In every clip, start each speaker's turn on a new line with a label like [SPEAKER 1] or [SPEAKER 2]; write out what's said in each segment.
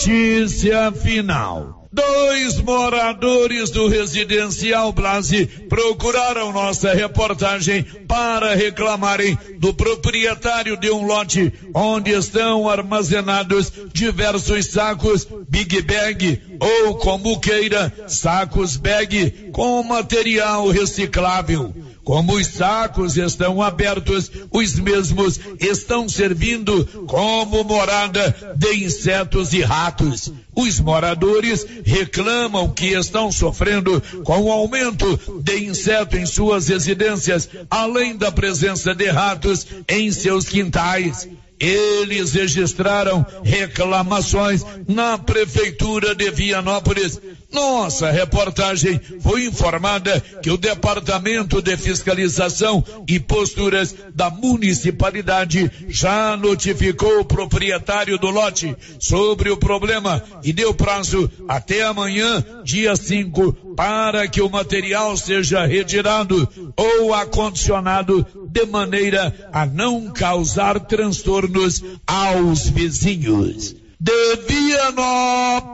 [SPEAKER 1] Notícia final. Dois moradores do residencial Blase procuraram nossa reportagem para reclamarem do proprietário de um lote onde estão armazenados diversos sacos Big Bag ou como queira, sacos bag com material reciclável. Como os sacos estão abertos, os mesmos estão servindo como morada de insetos e ratos. Os moradores reclamam que estão sofrendo com o aumento de inseto em suas residências, além da presença de ratos em seus quintais. Eles registraram reclamações na prefeitura de Vianópolis. Nossa reportagem foi informada que o Departamento de Fiscalização e Posturas da Municipalidade já notificou o proprietário do lote sobre o problema e deu prazo até amanhã, dia 5, para que o material seja retirado ou acondicionado de maneira a não causar transtornos aos vizinhos. De Vianópolis,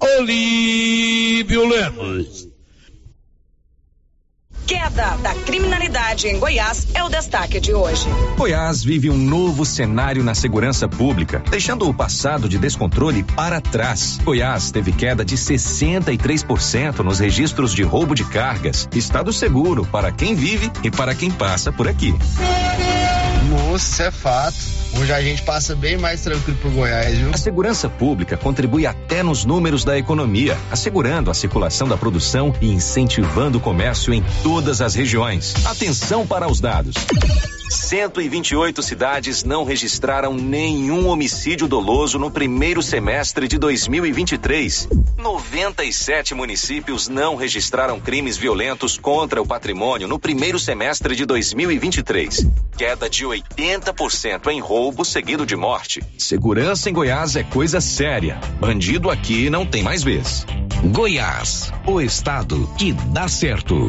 [SPEAKER 1] Olívio Lemos.
[SPEAKER 2] Queda da criminalidade em Goiás é o destaque de hoje.
[SPEAKER 3] Goiás vive um novo cenário na segurança pública, deixando o passado de descontrole para trás. Goiás teve queda de 63% nos registros de roubo de cargas. Estado seguro para quem vive e para quem passa por aqui.
[SPEAKER 4] Moço, é fato. Hoje a gente passa bem mais tranquilo pro Goiás, viu?
[SPEAKER 3] A segurança pública contribui até nos números da economia, assegurando a circulação da produção e incentivando o comércio em todas as regiões. Atenção para os dados. 128 cidades não registraram nenhum homicídio doloso no primeiro semestre de 2023. 97 municípios não registraram crimes violentos contra o patrimônio no primeiro semestre de 2023. Queda de 80% em roubo seguido de morte. Segurança em Goiás é coisa séria. Bandido aqui não tem mais vez.
[SPEAKER 5] Goiás, o estado que dá certo.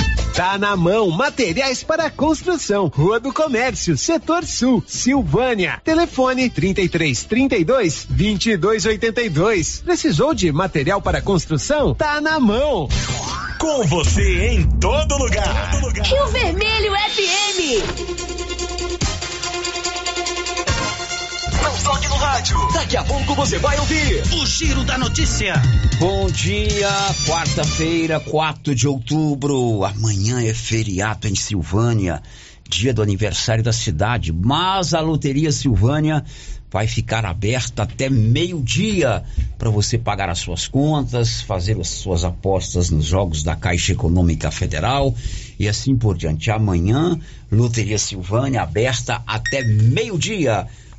[SPEAKER 6] Tá na mão, materiais para construção, Rua do Comércio, Setor Sul, Silvânia. Telefone 33 32 22 82. Precisou de material para construção? Tá na mão.
[SPEAKER 5] Com você em todo lugar.
[SPEAKER 7] Rio Vermelho FM.
[SPEAKER 5] Rádio. Daqui a pouco você vai ouvir o Giro da Notícia.
[SPEAKER 8] Bom dia, quarta-feira, 4 de outubro. Amanhã é feriado em Silvânia, dia do aniversário da cidade. Mas a Loteria Silvânia vai ficar aberta até meio-dia para você pagar as suas contas, fazer as suas apostas nos jogos da Caixa Econômica Federal e assim por diante. Amanhã, Loteria Silvânia aberta até meio-dia.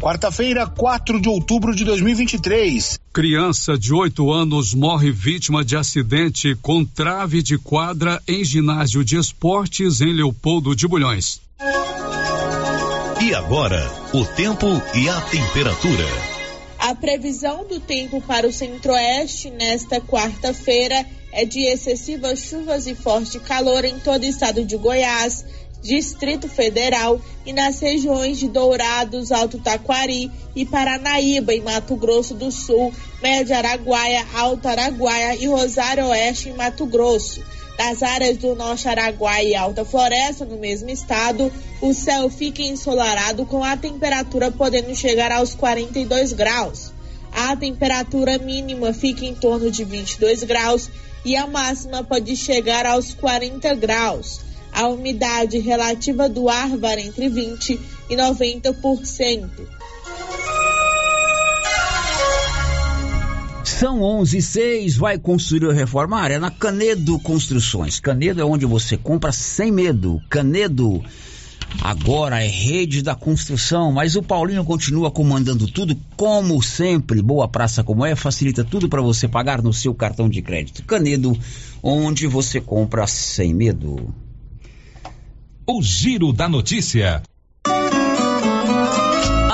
[SPEAKER 9] Quarta-feira, 4 de outubro de 2023.
[SPEAKER 10] Criança de 8 anos morre vítima de acidente com trave de quadra em ginásio de esportes em Leopoldo de Bulhões.
[SPEAKER 5] E agora, o tempo e a temperatura.
[SPEAKER 11] A previsão do tempo para o centro-oeste nesta quarta-feira é de excessivas chuvas e forte calor em todo o estado de Goiás Distrito Federal e nas regiões de Dourados, Alto Taquari e Paranaíba, em Mato Grosso do Sul, Médio Araguaia, Alto Araguaia e Rosário Oeste, em Mato Grosso. Das áreas do Norte Araguaia e Alta Floresta, no mesmo estado, o céu fica ensolarado com a temperatura podendo chegar aos 42 graus. A temperatura mínima fica em torno de 22 graus e a máxima pode chegar aos 40 graus. A umidade relativa do ar varia entre 20 e 90%.
[SPEAKER 8] São 11 e 6, vai construir ou reformar? É na Canedo Construções. Canedo é onde você compra sem medo. Canedo agora é rede da construção, mas o Paulinho continua comandando tudo, como sempre. Boa praça como é, facilita tudo para você pagar no seu cartão de crédito. Canedo, onde você compra sem medo.
[SPEAKER 12] O Giro da Notícia.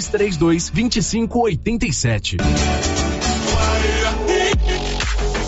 [SPEAKER 12] 3332 2587.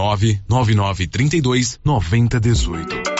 [SPEAKER 12] 99932 9018.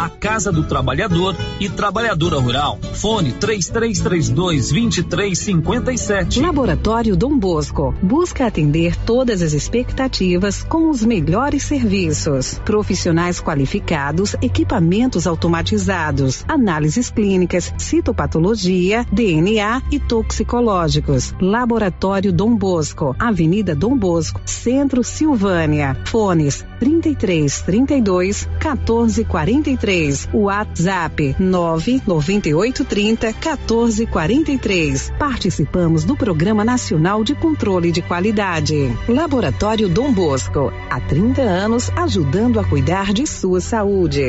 [SPEAKER 13] a Casa do Trabalhador e Trabalhadora Rural. Fone 3332 2357.
[SPEAKER 14] Laboratório Dom Bosco busca atender todas as expectativas com os melhores serviços. Profissionais qualificados, equipamentos automatizados, análises clínicas, citopatologia, DNA e toxicológicos. Laboratório Dom Bosco, Avenida Dom Bosco, Centro Silvânia. Fones 33 32 14 43 WhatsApp 99830 1443. Participamos do Programa Nacional de Controle de Qualidade. Laboratório Dom Bosco, há 30 anos ajudando a cuidar de sua saúde.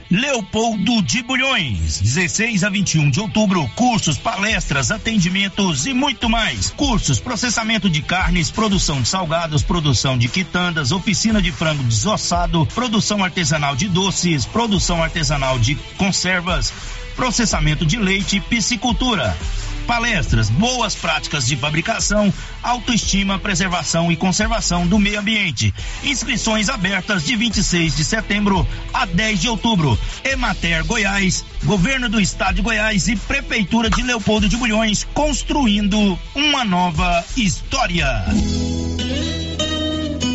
[SPEAKER 15] Leopoldo de Bulhões, 16 a 21 de outubro, cursos, palestras, atendimentos e muito mais. Cursos, processamento de carnes, produção de salgados, produção de quitandas, oficina de frango desossado, produção artesanal de doces, produção artesanal de conservas, processamento de leite e piscicultura palestras, boas práticas de fabricação, autoestima, preservação e conservação do meio ambiente. Inscrições abertas de 26 de setembro a 10 de outubro. Emater Goiás, Governo do Estado de Goiás e Prefeitura de Leopoldo de Bulhões construindo uma nova história.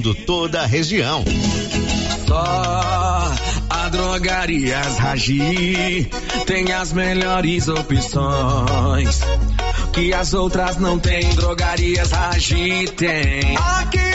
[SPEAKER 16] toda a região.
[SPEAKER 17] Só a Drogarias Ragi tem as melhores opções que as outras não têm. Drogarias Ragi tem. Aqui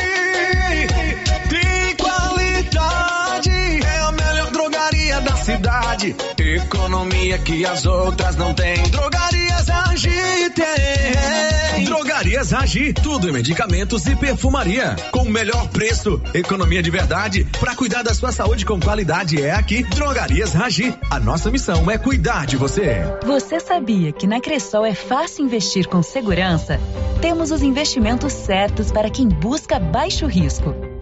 [SPEAKER 17] cidade. Economia que as outras não têm. Drogarias Ragi tem.
[SPEAKER 18] Drogarias Ragi, tudo em medicamentos e perfumaria. Com o melhor preço, economia de verdade. Para cuidar da sua saúde com qualidade é aqui, Drogarias Ragi. A nossa missão é cuidar de você.
[SPEAKER 19] Você sabia que na Cressol é fácil investir com segurança? Temos os investimentos certos para quem busca baixo risco.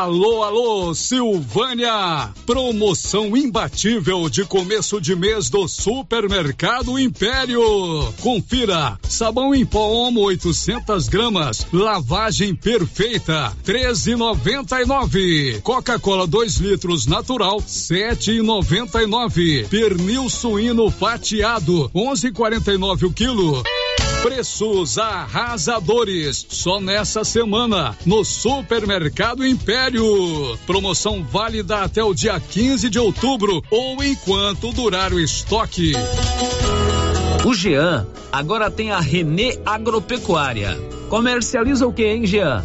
[SPEAKER 10] Alô, alô, Silvânia! Promoção imbatível de começo de mês do Supermercado Império. Confira: sabão em pó Omo 800 gramas, lavagem perfeita, 13,99. Coca-Cola 2 litros natural, 7,99. Pernil suíno fatiado, 11,49 o quilo. Preços arrasadores. Só nessa semana, no Supermercado Império. Promoção válida até o dia 15 de outubro ou enquanto durar o estoque.
[SPEAKER 13] O Jean agora tem a Renê Agropecuária. Comercializa o que, hein, Jean?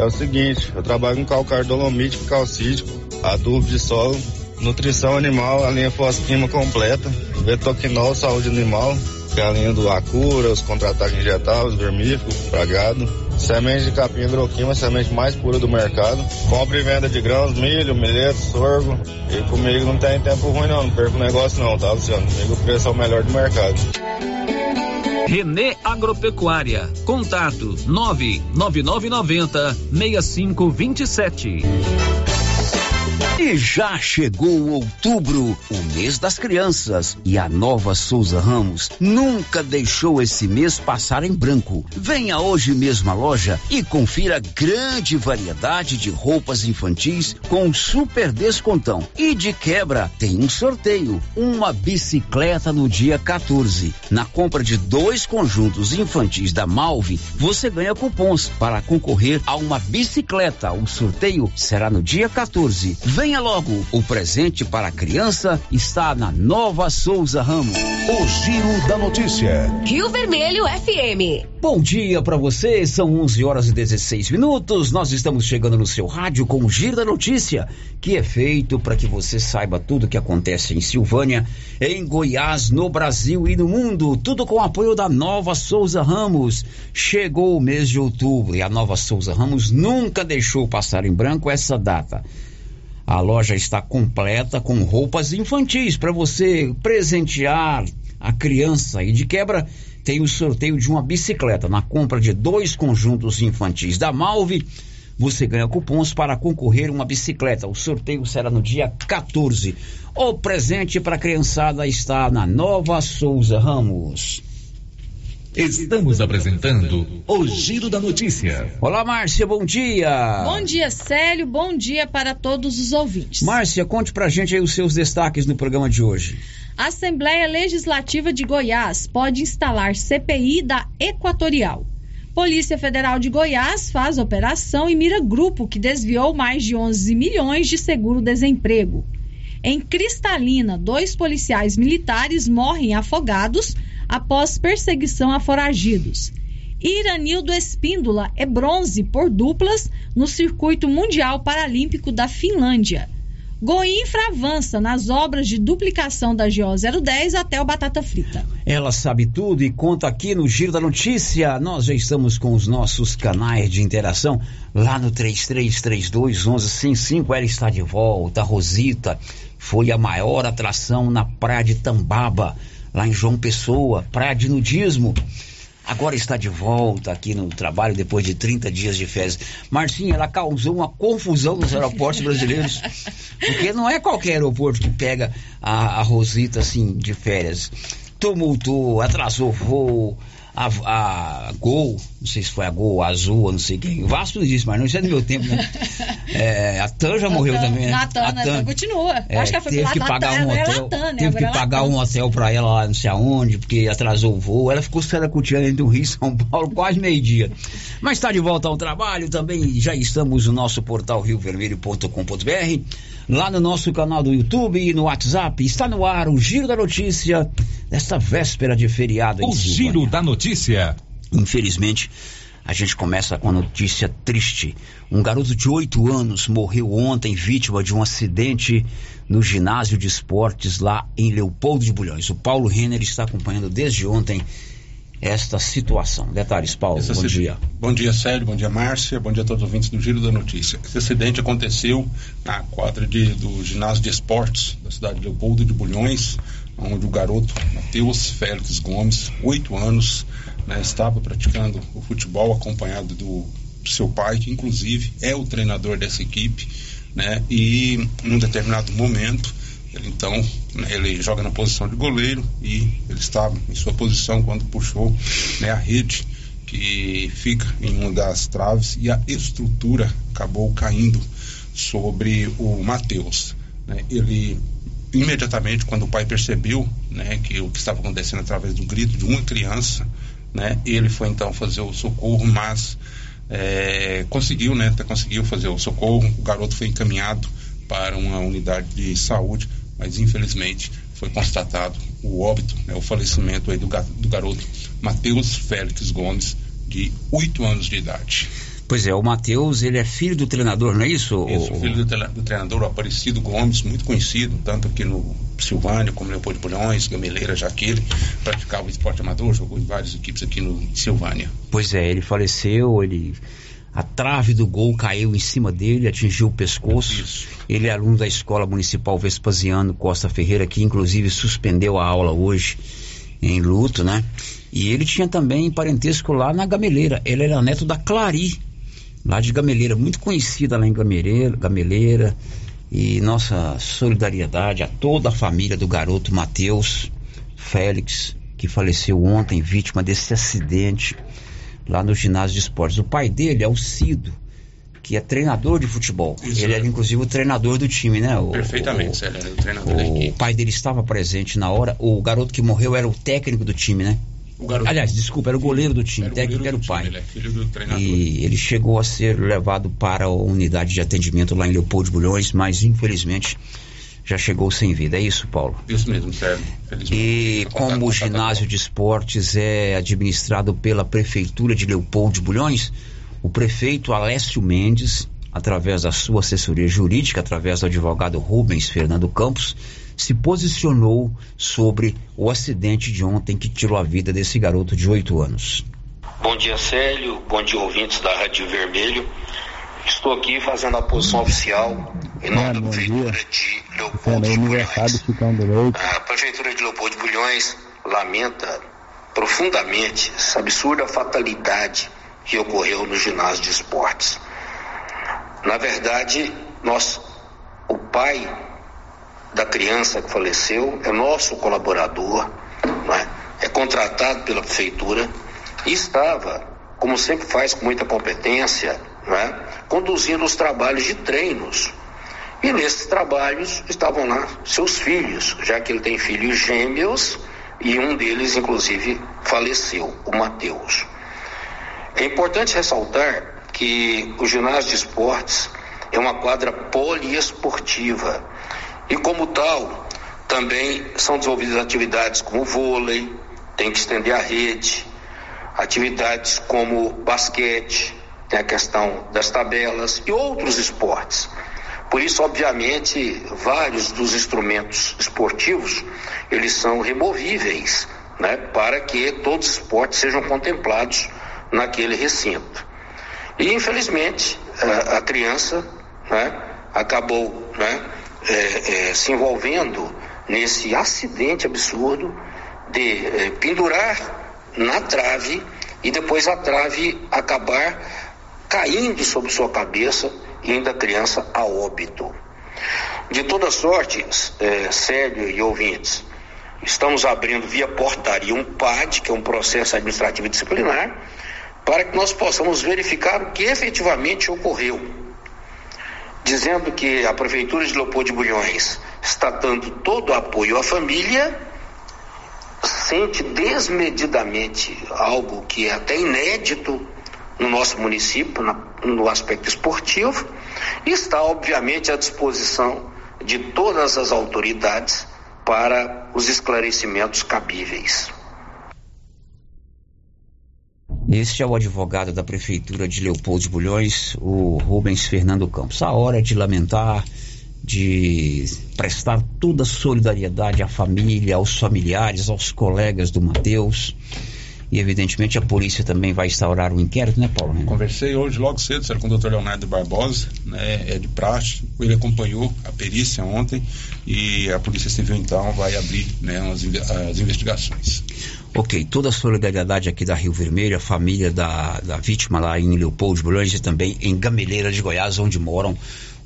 [SPEAKER 4] É o seguinte, eu trabalho com calcário dolomítico, calcítico, adubo de solo, nutrição animal, a linha fosquima completa, betoquinol, saúde animal, é a do Acura, os contra-ataques injetáveis, vermífugo, pragado. Semente de capim hidroquima, semente mais pura do mercado. Compra e venda de grãos, milho, milheto, sorgo. E comigo não tem tempo ruim não, não perco negócio não, tá, Luciano? Comigo o preço é o melhor do mercado.
[SPEAKER 13] Renê Agropecuária. Contato 99990 6527.
[SPEAKER 8] E já chegou outubro, o mês das crianças, e a nova Souza Ramos nunca deixou esse mês passar em branco. Venha hoje mesmo à loja e confira grande variedade de roupas infantis com super descontão. E de quebra, tem um sorteio, uma bicicleta no dia 14. Na compra de dois conjuntos infantis da Malve, você ganha cupons para concorrer a uma bicicleta. O sorteio será no dia 14. Venha logo, o presente para a criança está na Nova Souza Ramos.
[SPEAKER 20] O Giro da Notícia.
[SPEAKER 7] Rio Vermelho FM.
[SPEAKER 8] Bom dia para você, são 11 horas e 16 minutos. Nós estamos chegando no seu rádio com o Giro da Notícia, que é feito para que você saiba tudo o que acontece em Silvânia, em Goiás, no Brasil e no mundo. Tudo com o apoio da Nova Souza Ramos. Chegou o mês de outubro e a Nova Souza Ramos nunca deixou passar em branco essa data. A loja está completa com roupas infantis para você presentear a criança e de quebra tem o sorteio de uma bicicleta. Na compra de dois conjuntos infantis da Malve, você ganha cupons para concorrer uma bicicleta. O sorteio será no dia 14. O presente para a criançada está na Nova Souza Ramos.
[SPEAKER 21] Estamos apresentando o Giro da Notícia.
[SPEAKER 8] Olá, Márcia, bom dia.
[SPEAKER 22] Bom dia, Célio. Bom dia para todos os ouvintes.
[SPEAKER 8] Márcia, conte pra gente aí os seus destaques no programa de hoje.
[SPEAKER 22] A Assembleia Legislativa de Goiás pode instalar CPI da Equatorial. Polícia Federal de Goiás faz operação e mira grupo que desviou mais de 11 milhões de seguro-desemprego. Em Cristalina, dois policiais militares morrem afogados após perseguição a foragidos. Iranildo Espíndola é bronze por duplas no Circuito Mundial Paralímpico da Finlândia. Goinfra avança nas obras de duplicação da GO 010 até o Batata Frita.
[SPEAKER 8] Ela sabe tudo e conta aqui no Giro da Notícia. Nós já estamos com os nossos canais de interação lá no 3332 1155. Ela está de volta. Rosita foi a maior atração na praia de Tambaba, lá em João Pessoa, praia de nudismo. Agora está de volta aqui no trabalho depois de 30 dias de férias. Marcinha, ela causou uma confusão nos aeroportos brasileiros. Porque não é qualquer aeroporto que pega a, a Rosita assim de férias. Tumultou, atrasou voo, a, a Gol, não sei se foi a Gol, a Azul, não sei quem. O Vasco não existe, mas não, isso é do meu tempo, né? É, a TAM já morreu também, né?
[SPEAKER 22] A TAM, a TAM continua.
[SPEAKER 8] É,
[SPEAKER 22] Acho que ela foi
[SPEAKER 8] teve que pagar
[SPEAKER 22] da
[SPEAKER 8] um
[SPEAKER 22] TAM,
[SPEAKER 8] hotel,
[SPEAKER 22] Latam, né?
[SPEAKER 8] teve que
[SPEAKER 22] é
[SPEAKER 8] pagar um hotel pra ela lá não sei aonde, porque atrasou o voo. Ela ficou saracuteando entre o Rio e São Paulo quase meio-dia. Mas está de volta ao trabalho também. Já estamos no nosso portal riovermelho.com.br, lá no nosso canal do YouTube e no WhatsApp. Está no ar o Giro da Notícia desta véspera de feriado.
[SPEAKER 21] O. Giro da Notícia.
[SPEAKER 8] Infelizmente, a gente começa com a notícia triste. Um garoto de 8 anos morreu ontem vítima de um acidente no ginásio de esportes lá em Leopoldo de Bulhões. O Paulo Renner está acompanhando desde ontem esta situação. Detalhes, Paulo,
[SPEAKER 23] Esse
[SPEAKER 8] bom dia.
[SPEAKER 23] Bom dia, Sérgio. Bom dia, Márcia. Bom dia a todos os ouvintes do Giro da Notícia. Esse acidente aconteceu na quadra de- do ginásio de esportes da cidade de Leopoldo de Bulhões, onde o garoto Matheus Félix Gomes, 8 anos, né, estava praticando o futebol acompanhado do seu pai, que inclusive é o treinador dessa equipe, né, e num determinado momento ele então ele joga na posição de goleiro e ele estava em sua posição quando puxou né, a rede que fica em uma das traves e a estrutura acabou caindo sobre o Matheus. né. Ele imediatamente quando o pai percebeu né, que o que estava acontecendo através do grito de uma criança, né, ele foi então fazer o socorro, mas é, conseguiu, né, até conseguiu fazer o socorro. O garoto foi encaminhado para uma unidade de saúde, mas infelizmente foi constatado o óbito, né, o falecimento aí do, do garoto Matheus Félix Gomes, de 8 anos de idade.
[SPEAKER 8] Pois é, o Matheus, ele é filho do treinador, não é isso?
[SPEAKER 23] Isso,
[SPEAKER 8] O-
[SPEAKER 23] filho do, do treinador Aparecido Gomes, muito conhecido, tanto aqui no Silvânia, como Leopoldo de Bulhões, Gameleira, já que ele praticava esporte amador, jogou em várias equipes aqui no Silvânia.
[SPEAKER 8] Pois é, ele faleceu, ele a trave do gol caiu em cima dele, atingiu o pescoço. Ele é aluno da Escola Municipal Vespasiano Costa Ferreira, que inclusive suspendeu a aula hoje em luto, né? E ele tinha também parentesco lá na Gameleira. Ele era neto da Clari, lá de Gameleira, muito conhecida lá em Gameleira, Gameleira E nossa solidariedade a toda a família do garoto Matheus Félix, que faleceu ontem, vítima desse acidente lá no ginásio de esportes. O pai dele é o Cido, que é treinador de futebol.
[SPEAKER 23] Isso.
[SPEAKER 8] Ele era inclusive o treinador do time, né? O,
[SPEAKER 23] Perfeitamente,
[SPEAKER 8] o,
[SPEAKER 23] ele era o treinador da
[SPEAKER 8] o
[SPEAKER 23] equipe.
[SPEAKER 8] pai dele estava presente na hora. O garoto que morreu era o técnico do time, né?
[SPEAKER 23] O garoto-
[SPEAKER 8] Aliás, desculpa, era o goleiro do time.
[SPEAKER 23] Era
[SPEAKER 8] o
[SPEAKER 23] o
[SPEAKER 8] técnico era o pai.
[SPEAKER 23] time, ele é filho do treinador.
[SPEAKER 8] E ele chegou a ser levado para a unidade de atendimento lá em Leopoldo de Bulhões, mas infelizmente já chegou sem vida. É isso, Paulo?
[SPEAKER 23] Isso mesmo, Sérgio.
[SPEAKER 8] E como o ginásio de esportes é administrado pela Prefeitura de Leopoldo de Bulhões, o prefeito Alessio Mendes, através da sua assessoria jurídica, através do advogado Rubens Fernando Campos, se posicionou sobre o acidente de ontem que tirou a vida desse garoto de 8 anos.
[SPEAKER 24] Bom dia, Célio. Bom dia, ouvintes da Rádio Vermelho. Estou aqui fazendo a posição oficial em nome da Prefeitura de Leopoldo de Bulhões. A Prefeitura de Leopoldo de Bulhões lamenta profundamente essa absurda fatalidade que ocorreu no ginásio de esportes. Na verdade, nós, o pai da criança que faleceu é nosso colaborador, é? é contratado pela prefeitura e estava, como sempre faz com muita competência, não é? conduzindo os trabalhos de treinos. E nesses trabalhos estavam lá seus filhos, já que ele tem filhos gêmeos e um deles, inclusive, faleceu, o Mateus. É importante ressaltar que o ginásio de esportes é uma quadra poliesportiva e, como tal, também são desenvolvidas atividades como vôlei, tem que estender a rede, atividades como basquete, tem a questão das tabelas e outros esportes. Por isso, obviamente, vários dos instrumentos esportivos, eles são removíveis, né, para que todos os esportes sejam contemplados naquele recinto. E, infelizmente, a, a criança né, acabou né, é, é, se envolvendo nesse acidente absurdo de é, pendurar na trave e depois a trave acabar caindo sobre sua cabeça indo a criança a óbito. De toda sorte, é, Sérgio e ouvintes, estamos abrindo via portaria um PAD, que é um processo administrativo disciplinar, para que nós possamos verificar o que efetivamente ocorreu. Dizendo que a Prefeitura de Leopoldo de Bulhões está dando todo o apoio à família, sente desmedidamente algo que é até inédito no nosso município, na, no aspecto esportivo, e está, obviamente, à disposição de todas as autoridades para os esclarecimentos cabíveis.
[SPEAKER 8] Este é o advogado da Prefeitura de Leopoldo de Bulhões, o Rubens Fernando Campos. A hora é de lamentar, de prestar toda a solidariedade à família, aos familiares, aos colegas do Matheus. E evidentemente a polícia também vai instaurar um inquérito, né, Paulo?
[SPEAKER 23] Conversei hoje logo cedo com o doutor Leonardo Barbosa, né, é de praxe, ele acompanhou a perícia ontem e a Polícia Civil então vai abrir né, as, as investigações.
[SPEAKER 8] Ok, toda a solidariedade aqui da Rio Vermelho, a família da, da vítima lá em Leopoldo Bulhões e também em Gameleira de Goiás, onde moram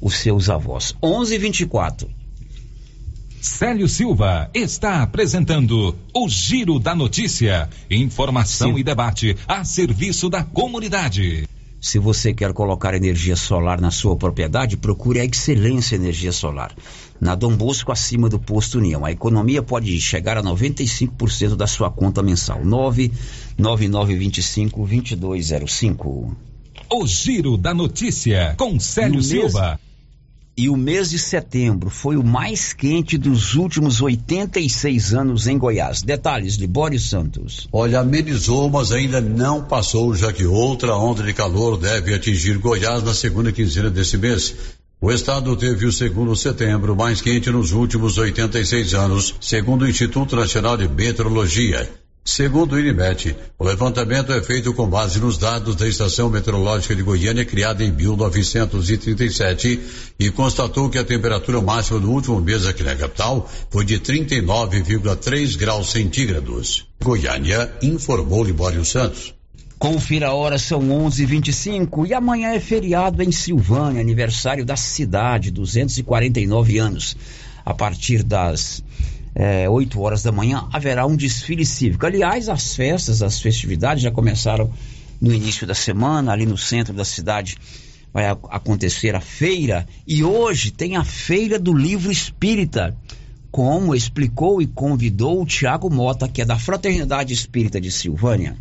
[SPEAKER 8] os seus avós. 11:24.
[SPEAKER 21] Célio Silva está apresentando o Giro da Notícia. Informação
[SPEAKER 8] Sim.
[SPEAKER 21] e debate a serviço da comunidade.
[SPEAKER 8] Se você quer colocar energia solar na sua propriedade, procure a Excelência Energia Solar. Na Dom Bosco, acima do posto União. A economia pode chegar a 95% da sua conta mensal. 99925-2205.
[SPEAKER 21] O Giro da Notícia com Célio
[SPEAKER 8] No mês-
[SPEAKER 21] Silva.
[SPEAKER 8] E o mês de setembro foi o mais quente dos últimos 86 anos em Goiás. Detalhes, Libório Santos.
[SPEAKER 25] Olha, amenizou, mas ainda não passou, já que outra onda de calor deve atingir Goiás na segunda quinzena desse mês. O estado teve o segundo setembro mais quente nos últimos 86 anos, segundo o Instituto Nacional de Meteorologia. Segundo o INMET, o levantamento é feito com base nos dados da Estação Meteorológica de Goiânia, criada em 1937, e constatou que a temperatura máxima do último mês aqui na capital foi de 39,3 graus centígrados. Goiânia informou Libório Santos.
[SPEAKER 8] Confira a hora, são 11:25 e amanhã é feriado em Silvânia, aniversário da cidade, 249 anos. A partir das é, 8 horas da manhã haverá um desfile cívico. Aliás, as festas, as festividades já começaram no início da semana, ali no centro da cidade vai acontecer a feira e hoje tem a feira do livro espírita, como explicou e convidou o Tiago Mota, que é da Fraternidade Espírita de Silvânia.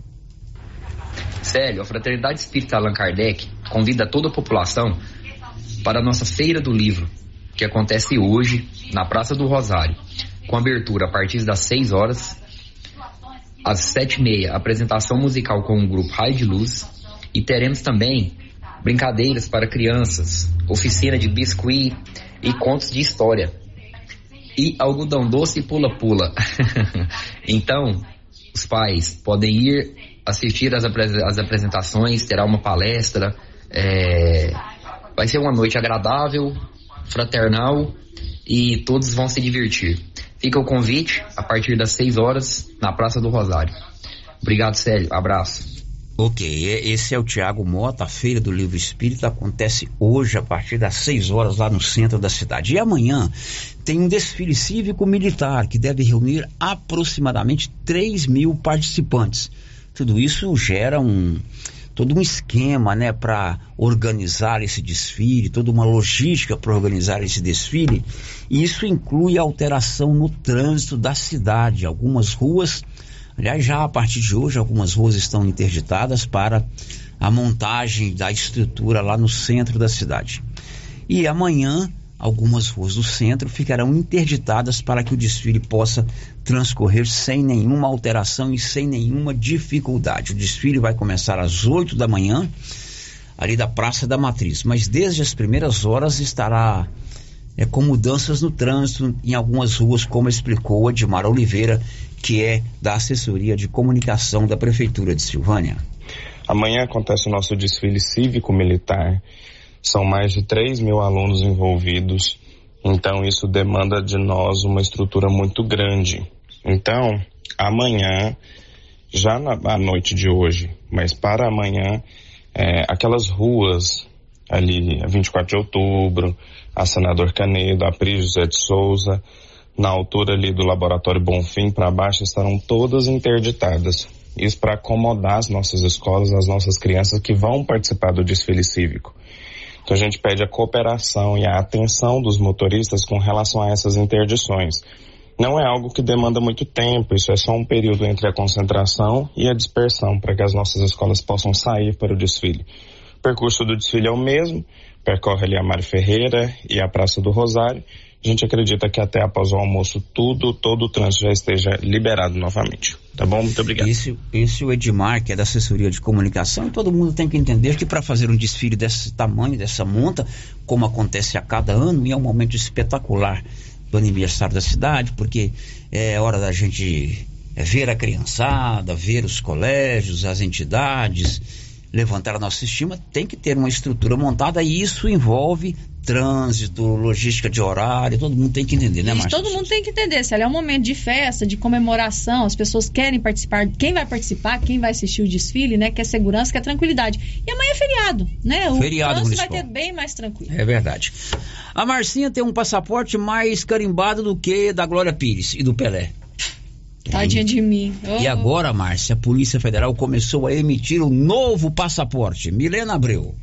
[SPEAKER 26] Célio, a Fraternidade Espírita Allan Kardec convida toda a população para a nossa Feira do Livro, que acontece hoje na Praça do Rosário, com abertura a partir das 6 horas, às 7 e meia, apresentação musical com o grupo Raio de Luz, e teremos também brincadeiras para crianças, oficina de biscuit e contos de história. E algodão doce e pula-pula. então, os pais podem ir assistir as, as apresentações, terá uma palestra. É, vai ser uma noite agradável, fraternal e todos vão se divertir. Fica o convite a partir das 6 horas na Praça do Rosário. Obrigado, Célio. Abraço.
[SPEAKER 8] Ok, esse é o Tiago Mota. A Feira do Livro Espírita acontece hoje a partir das 6 horas lá no centro da cidade. E amanhã tem um desfile cívico-militar que deve reunir aproximadamente 3 mil participantes. Tudo isso gera um todo um esquema, né, para organizar esse desfile, toda uma logística para organizar esse desfile. E isso inclui alteração no trânsito da cidade. Algumas ruas, aliás, já a partir de hoje, algumas ruas estão interditadas para a montagem da estrutura lá no centro da cidade. E amanhã algumas ruas do centro ficarão interditadas para que o desfile possa transcorrer sem nenhuma alteração e sem nenhuma dificuldade. O desfile vai começar às 8 da manhã, ali da Praça da Matriz, mas desde as primeiras horas estará é, com mudanças no trânsito em algumas ruas, como explicou Edmar Oliveira, que é da assessoria de comunicação da Prefeitura de Silvânia.
[SPEAKER 27] Amanhã acontece o nosso desfile cívico-militar são mais de 3 mil alunos envolvidos, então isso demanda de nós uma estrutura muito grande. Então, amanhã, já na noite de hoje, mas para amanhã, é, aquelas ruas ali, 24 de outubro, a Senador Canedo, a Pri José de Souza, na altura ali do Laboratório Bonfim para baixo, estarão todas interditadas. Isso para acomodar as nossas escolas, as nossas crianças que vão participar do desfile cívico. Então a gente pede a cooperação e a atenção dos motoristas com relação a essas interdições. Não é algo que demanda muito tempo, isso é só um período entre a concentração e a dispersão para que as nossas escolas possam sair para o desfile. O percurso do desfile é o mesmo, percorre ali a Mário Ferreira e a Praça do Rosário. A gente acredita que até após o almoço tudo, todo o trânsito já esteja liberado novamente. Tá bom? Muito obrigado.
[SPEAKER 8] Esse, esse o Edmar, que é da assessoria de comunicação, e todo mundo tem que entender que para fazer um desfile desse tamanho, dessa monta, como acontece a cada ano, é um momento espetacular do aniversário da cidade, porque é hora da gente ver a criançada, ver os colégios, as entidades, levantar a nossa estima, tem que ter uma estrutura montada e isso envolve trânsito, logística de horário, todo mundo tem que entender, né, Márcia?
[SPEAKER 22] Todo mundo tem que entender, se é um momento de festa, de comemoração, as pessoas querem participar, quem vai participar, quem vai assistir o desfile, né, quer segurança, quer tranquilidade. E amanhã é feriado, né? O
[SPEAKER 8] feriado
[SPEAKER 22] trânsito vai ter bem mais tranquilo.
[SPEAKER 8] É verdade. A Marcinha tem um passaporte mais carimbado do que da Glória Pires e do Pelé.
[SPEAKER 22] Tadinha de mim.
[SPEAKER 8] Oh. E agora, Márcia, a Polícia Federal começou a emitir o um novo passaporte. Milena Abreu.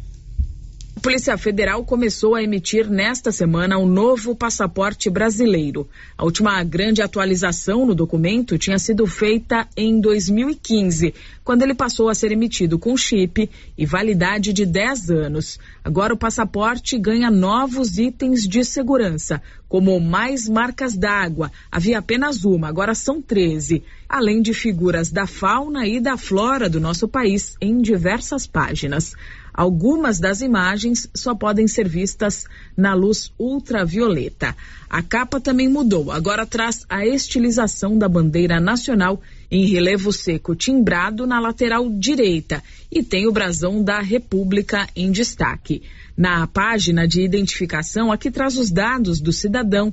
[SPEAKER 28] Polícia Federal começou a emitir nesta semana o um novo passaporte brasileiro. A última grande atualização no documento tinha sido feita em 2015, quando ele passou a ser emitido com chip e validade de 10 anos. Agora o passaporte ganha novos itens de segurança, como mais marcas d'água. Havia apenas uma, agora são 13, além de figuras da fauna e da flora do nosso país em diversas páginas. Algumas das imagens só podem ser vistas na luz ultravioleta. A capa também mudou, agora traz a estilização da bandeira nacional em relevo seco timbrado na lateral direita e tem o brasão da República em destaque. Na página de identificação, aqui traz os dados do cidadão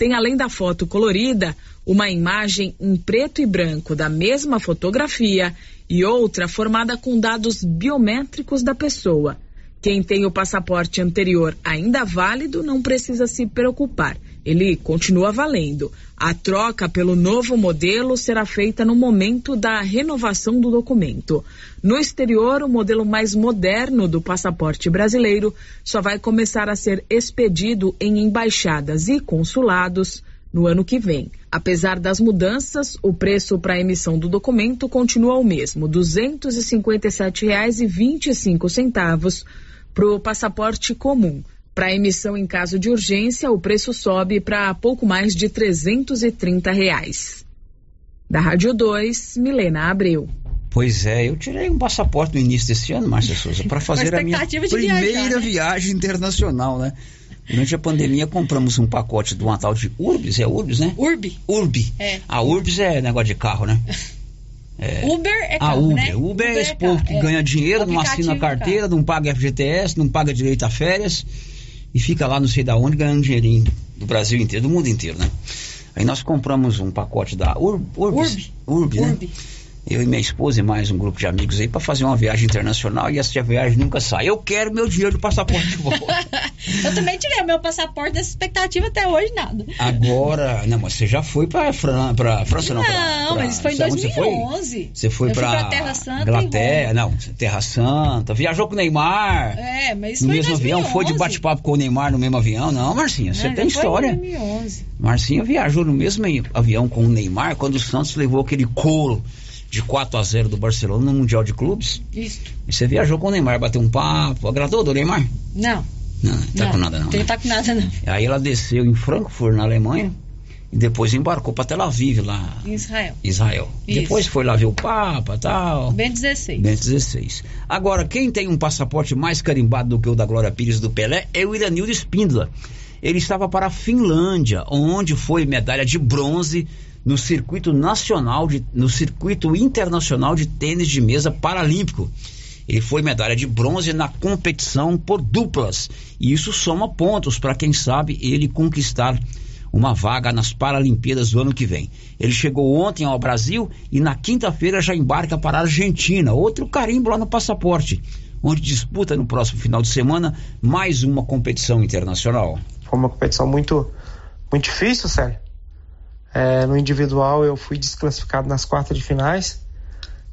[SPEAKER 28] tem além da foto colorida, uma imagem em preto e branco da mesma fotografia e outra formada com dados biométricos da pessoa. Quem tem o passaporte anterior ainda válido não precisa se preocupar. Ele continua valendo. A troca pelo novo modelo será feita no momento da renovação do documento. No exterior, o modelo mais moderno do passaporte brasileiro só vai começar a ser expedido em embaixadas e consulados no ano que vem. Apesar das mudanças, o preço para a emissão do documento continua o mesmo, R$ 257,25 para o passaporte comum. Para emissão em caso de urgência, o preço sobe para pouco mais de 330 reais. Da Rádio 2, Milena Abreu.
[SPEAKER 8] Pois é, eu tirei um passaporte no início desse ano, Márcia Souza, para fazer a minha primeira viajar, né? viagem internacional, né? Durante a pandemia compramos um pacote de uma tal de Urbis, é Urbis, né?
[SPEAKER 22] Urbi.
[SPEAKER 8] Urbi. É. A Urbis é negócio de carro, né?
[SPEAKER 22] É. Uber é
[SPEAKER 8] carro, a Uber. Né? Uber, Uber é esse é povo que é. ganha dinheiro, não assina a carteira, não paga FGTS, não paga direito a férias e fica lá não sei da onde ganhando dinheirinho do Brasil inteiro, do mundo inteiro, né? Aí nós compramos um pacote da Ur, Urbis, Urb, Urb, né? Urb eu e minha esposa e mais um grupo de amigos aí para fazer uma viagem internacional e essa viagem nunca sai. Eu quero meu dinheiro do passaporte de volta.
[SPEAKER 22] eu também tirei o meu passaporte dessa expectativa até hoje nada.
[SPEAKER 8] Agora, não, mas você já foi para Fran, pra França
[SPEAKER 22] não?
[SPEAKER 8] Não,
[SPEAKER 22] pra, mas isso foi em 2011.
[SPEAKER 8] Você foi, para
[SPEAKER 22] Terra Santa
[SPEAKER 8] Inglaterra, não, Terra Santa, viajou com o Neymar.
[SPEAKER 22] É, mas
[SPEAKER 8] no
[SPEAKER 22] foi
[SPEAKER 8] mesmo
[SPEAKER 22] 2011.
[SPEAKER 8] avião, foi de bate-papo com o Neymar no mesmo avião? Não, Marcinha, você tem história.
[SPEAKER 22] Foi em 2011.
[SPEAKER 8] Marcinha viajou no mesmo avião com o Neymar quando o Santos levou aquele couro de 4 a 0 do Barcelona no Mundial de Clubes.
[SPEAKER 22] Isso.
[SPEAKER 8] E você viajou com o Neymar, bateu um papo. Agradou do Neymar?
[SPEAKER 22] Não.
[SPEAKER 8] Não, não tá
[SPEAKER 22] não,
[SPEAKER 8] com nada não.
[SPEAKER 22] Não
[SPEAKER 8] né?
[SPEAKER 22] tá com nada não.
[SPEAKER 8] Aí ela desceu em Frankfurt, na Alemanha, e depois embarcou para Tel Aviv, lá.
[SPEAKER 22] Em Israel.
[SPEAKER 8] Israel. Isso. Depois foi lá ver o Papa tal.
[SPEAKER 22] Bem 16.
[SPEAKER 8] Bem 16. Agora, quem tem um passaporte mais carimbado do que o da Glória Pires do Pelé é o Iranildo Espíndola. Ele estava para a Finlândia, onde foi medalha de bronze no circuito nacional, de, no circuito internacional de tênis de mesa paralímpico. Ele foi medalha de bronze na competição por duplas. E isso soma pontos para quem sabe ele conquistar uma vaga nas Paralimpíadas do ano que vem. Ele chegou ontem ao Brasil e na quinta-feira já embarca para a Argentina, outro carimbo lá no passaporte, onde disputa no próximo final de semana mais uma competição internacional.
[SPEAKER 29] Foi uma competição muito, muito difícil, Sérgio. É, no individual eu fui desclassificado nas quartas de finais,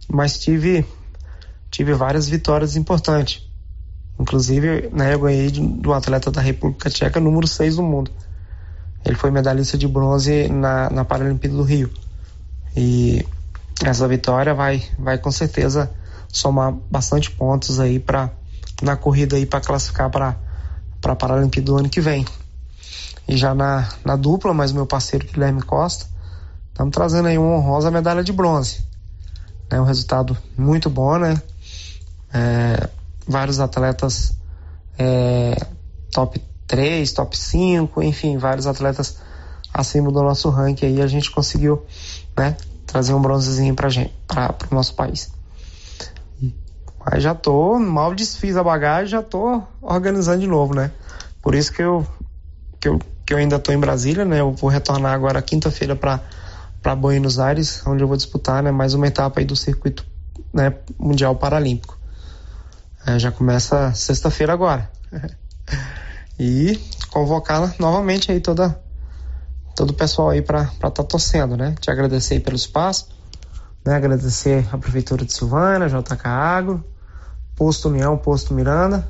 [SPEAKER 29] mas tive, tive várias vitórias importantes. Inclusive, né, eu ganhei do atleta da República Tcheca número 6 do mundo. Ele foi medalhista de bronze na, na Paralimpíada do Rio. E essa vitória vai, vai com certeza somar bastante pontos aí para na corrida aí para classificar para para a Paralimpíada do ano que vem. E já na, na dupla, mas meu parceiro Guilherme Costa, estamos trazendo aí uma honrosa medalha de bronze. É um resultado muito bom, né? É, vários atletas é, top 3, top 5, enfim, vários atletas acima do nosso ranking aí, a gente conseguiu, né, trazer um bronzezinho pra gente, para o nosso país. Mas já tô, mal desfiz a bagagem, já tô organizando de novo, né? Por isso que eu, que eu que eu ainda estou em Brasília, né? Eu vou retornar agora quinta-feira para Buenos Aires, onde eu vou disputar, né, mais uma etapa aí do circuito, né, mundial paralímpico. É, já começa sexta-feira agora. e convocar novamente aí toda todo o pessoal aí para estar tá torcendo, né? Te agradecer aí pelo espaço, né? Agradecer a prefeitura de Silvânia, JK Agro, Posto União, Posto Miranda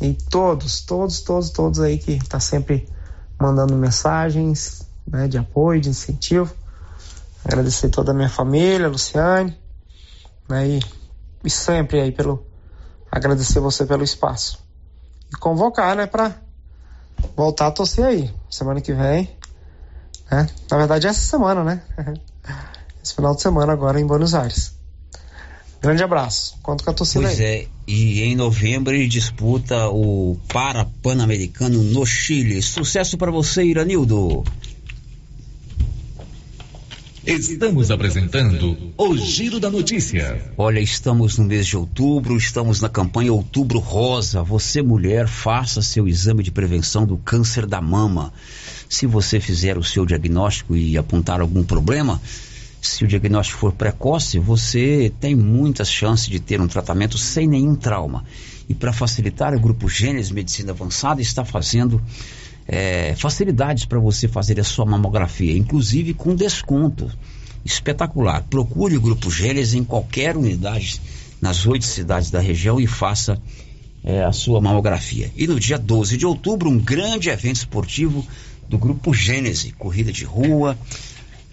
[SPEAKER 29] e todos, todos, todos, todos aí que tá sempre mandando mensagens né, de apoio, de incentivo. Agradecer toda a minha família, Luciane, né, e, e sempre aí pelo agradecer você pelo espaço e convocar, né, para voltar a torcer aí semana que vem, né? Na verdade é essa semana, né? Esse final de semana agora em Buenos Aires. Grande abraço. Conto com a torcida
[SPEAKER 8] pois
[SPEAKER 29] aí.
[SPEAKER 8] é, e em novembro ele disputa o Para-Pan-Americano no Chile. Sucesso para você, Iranildo.
[SPEAKER 21] Estamos apresentando o Giro da Notícia.
[SPEAKER 8] Olha, estamos no mês de outubro, estamos na campanha Outubro Rosa. Você, mulher, faça seu exame de prevenção do câncer da mama. Se você fizer o seu diagnóstico e apontar algum problema, se o diagnóstico for precoce, você tem muitas chances de ter um tratamento sem nenhum trauma. E para facilitar, o Grupo Gênesis Medicina Avançada está fazendo é, facilidades para você fazer a sua mamografia, inclusive com desconto espetacular. Procure o Grupo Gênesis em qualquer unidade nas oito cidades da região e faça é, a sua mamografia. E no dia 12 de outubro, um grande evento esportivo do Grupo Gênese, corrida de rua,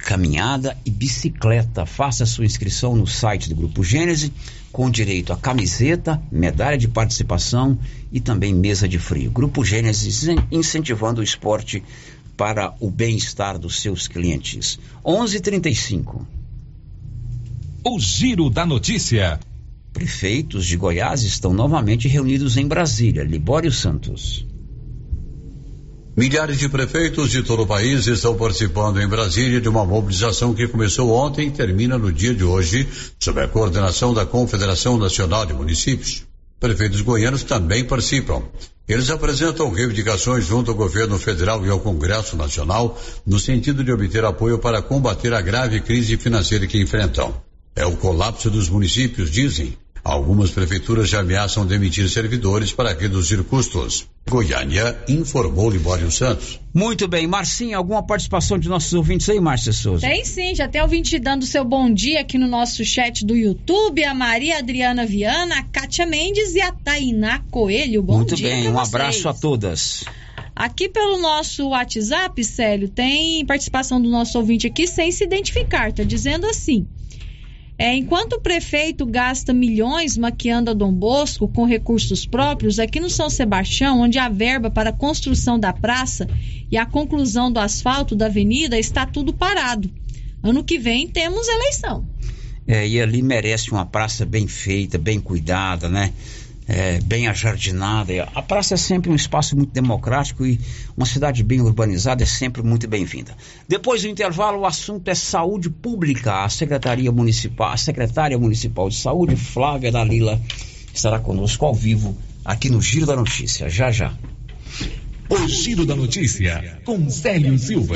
[SPEAKER 8] caminhada e bicicleta. Faça sua inscrição no site do Grupo Gênese, com direito a camiseta, medalha de participação e também mesa de frio. Grupo Gênesis incentivando o esporte para o bem-estar dos seus clientes. 11:35.
[SPEAKER 21] O Giro da Notícia.
[SPEAKER 8] Prefeitos de Goiás estão novamente reunidos em Brasília. Libório Santos.
[SPEAKER 25] Milhares de prefeitos de todo o país estão participando em Brasília de uma mobilização que começou ontem e termina no dia de hoje, sob a coordenação da Confederação Nacional de Municípios. Prefeitos goianos também participam. Eles apresentam reivindicações junto ao governo federal e ao Congresso Nacional no sentido de obter apoio para combater a grave crise financeira que enfrentam. É o colapso dos municípios, dizem, Algumas prefeituras já ameaçam demitir servidores para reduzir custos. Goiânia informou Libório Santos.
[SPEAKER 8] Muito bem, Marcinha, alguma participação de nossos ouvintes aí, Márcia Souza?
[SPEAKER 22] Tem sim, já tem ouvinte dando seu bom dia aqui no nosso chat do YouTube, a Maria Adriana Viana, a Kátia Mendes e a Tainá Coelho. Bom
[SPEAKER 8] Muito
[SPEAKER 22] dia.
[SPEAKER 8] Muito bem, um abraço a todas.
[SPEAKER 22] Aqui pelo nosso WhatsApp, Célio, tem participação do nosso ouvinte aqui sem se identificar, tá dizendo assim. É, enquanto o prefeito gasta milhões maquiando a Dom Bosco com recursos próprios, aqui no São Sebastião, onde a verba para a construção da praça e a conclusão do asfalto da avenida está tudo parado. Ano que vem temos eleição.
[SPEAKER 8] É, e ali merece uma praça bem feita, bem cuidada, né? É, bem ajardinada. A praça é sempre um espaço muito democrático e uma cidade bem urbanizada é sempre muito bem-vinda. Depois do intervalo, o assunto é saúde pública. A Secretaria Municipal, a Secretária Municipal de Saúde, Flávia Dalila, estará conosco ao vivo aqui no Giro da Notícia. Já já.
[SPEAKER 21] O Giro da Notícia, com Célio Silva.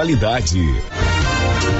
[SPEAKER 21] qualidade.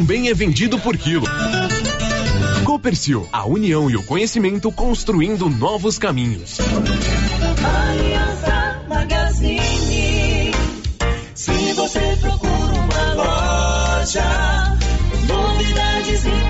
[SPEAKER 12] também é vendido por quilo. Copercil, a união e o conhecimento construindo novos caminhos.
[SPEAKER 30] Aliança Magazine. Se você procura uma loja, novidades e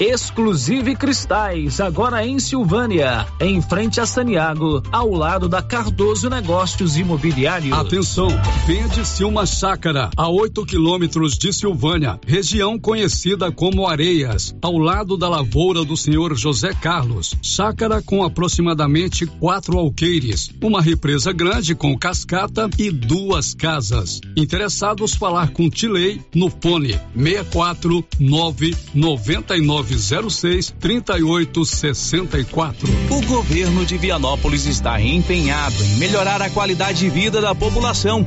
[SPEAKER 13] Exclusive Cristais, agora em Silvânia, em frente a Saniago, ao lado da Cardoso Negócios Imobiliários.
[SPEAKER 10] Atenção, vende-se uma chácara a 8 quilômetros de Silvânia, região conhecida como Areias, ao lado da lavoura do senhor José Carlos. Chácara com aproximadamente quatro alqueires, uma represa grande com cascata e duas casas. Interessados falar com Tilei no fone 64 999 906 3864.
[SPEAKER 31] O governo de Vianópolis está empenhado em melhorar a qualidade de vida da população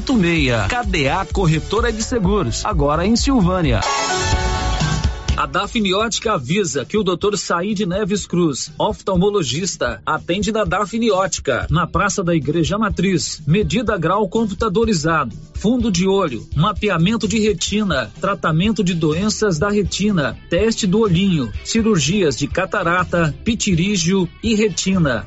[SPEAKER 13] 86. KDA Corretora de Seguros, agora em Silvânia. A Dafniótica avisa que o Dr. Said Neves Cruz, oftalmologista, atende na Dafniótica, na Praça da Igreja Matriz. Medida grau computadorizado, fundo de olho, mapeamento de retina, tratamento de doenças da retina, teste do olhinho, cirurgias de catarata, pitirígio e retina.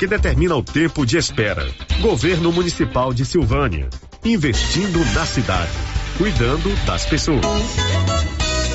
[SPEAKER 32] que determina o tempo de espera. Governo Municipal de Silvânia, investindo na cidade, cuidando das pessoas.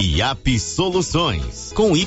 [SPEAKER 16] IAP Soluções com Y.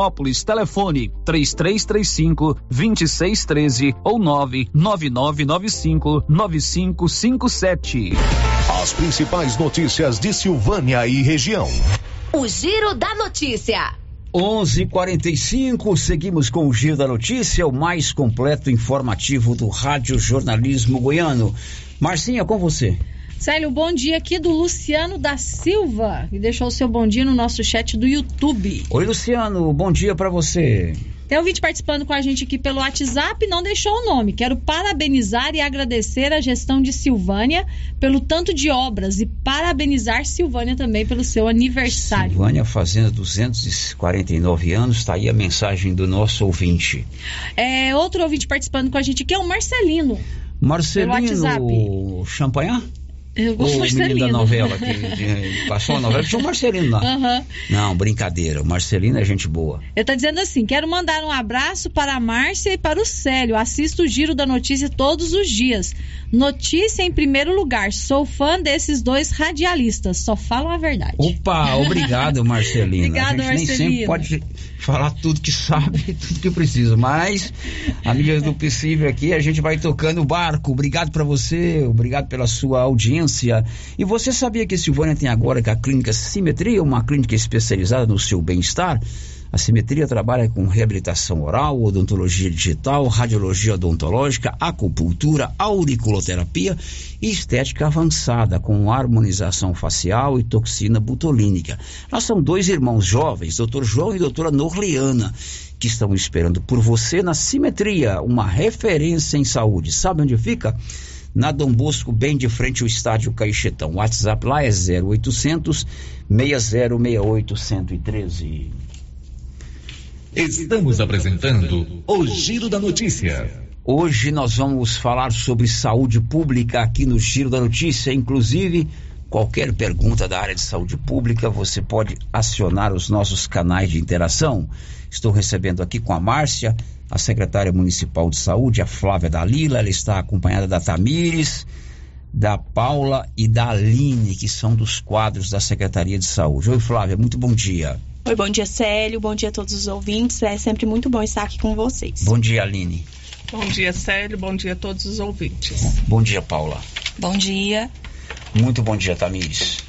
[SPEAKER 13] Vianópolis. Telefone 3335 2613 ou 99995 9557.
[SPEAKER 33] As principais notícias de Silvânia e região.
[SPEAKER 34] O Giro da Notícia.
[SPEAKER 8] 11:45 seguimos com o Giro da Notícia, o mais completo informativo do Rádio Jornalismo Goiano. Marcinha, com você.
[SPEAKER 22] Célio, bom dia aqui do Luciano da Silva e deixou o seu bom dia no nosso chat do YouTube.
[SPEAKER 8] Oi, Luciano, bom dia para você.
[SPEAKER 22] Tem um vídeo participando com a gente aqui pelo WhatsApp, não deixou o nome. Quero parabenizar e agradecer a gestão de Silvânia pelo tanto de obras e parabenizar Silvânia também pelo seu aniversário.
[SPEAKER 8] Silvânia fazendo 249 anos, está aí a mensagem do nosso ouvinte.
[SPEAKER 22] É, outro ouvinte participando com a gente aqui é o Marcelino.
[SPEAKER 8] Marcelino Champanhar?
[SPEAKER 22] Eu
[SPEAKER 8] o menino da novela que passou a novela, tinha o Marcelino lá.
[SPEAKER 22] Uhum.
[SPEAKER 8] Não, brincadeira. O Marcelino é gente boa.
[SPEAKER 22] Ele tá dizendo assim: quero mandar um abraço para a Márcia e para o Célio. Assisto o Giro da Notícia todos os dias. Notícia em primeiro lugar. Sou fã desses dois radialistas. Só falam a verdade.
[SPEAKER 8] Opa, obrigado, Marcelino.
[SPEAKER 22] Obrigado,
[SPEAKER 8] a gente
[SPEAKER 22] Marcelino.
[SPEAKER 8] nem sempre pode falar tudo que sabe, tudo que precisa, mas à medida do possível aqui a gente vai tocando o barco. Obrigado para você, obrigado pela sua audiência. E você sabia que Silvânia tem agora que a clínica Simetria, uma clínica especializada no seu bem-estar? A Simetria trabalha com reabilitação oral, odontologia digital, radiologia odontológica, acupuntura, auriculoterapia e estética avançada, com harmonização facial e toxina butolínica. Nós somos dois irmãos jovens, Dr. João e doutora Norleana, que estão esperando por você na Simetria, uma referência em saúde. Sabe onde fica? Na Dom Bosco, bem de frente ao estádio Caixetão. O WhatsApp lá é 0800 6068 113.
[SPEAKER 33] Estamos apresentando o Giro da Notícia.
[SPEAKER 8] Hoje nós vamos falar sobre saúde pública aqui no Giro da Notícia, inclusive qualquer pergunta da área de saúde pública, você pode acionar os nossos canais de interação. Estou recebendo aqui com a Márcia, a secretária municipal de saúde, a Flávia Dalila, ela está acompanhada da Tamires, da Paula e da Aline, que são dos quadros da Secretaria de Saúde. Oi, Flávia, muito bom dia.
[SPEAKER 35] Oi, bom dia, Célio. Bom dia a todos os ouvintes. É sempre muito bom estar aqui com vocês.
[SPEAKER 8] Bom dia, Aline.
[SPEAKER 36] Bom dia, Célio. Bom dia a todos os ouvintes.
[SPEAKER 8] Bom dia, Paula.
[SPEAKER 37] Bom dia.
[SPEAKER 8] Muito bom dia, Tamires.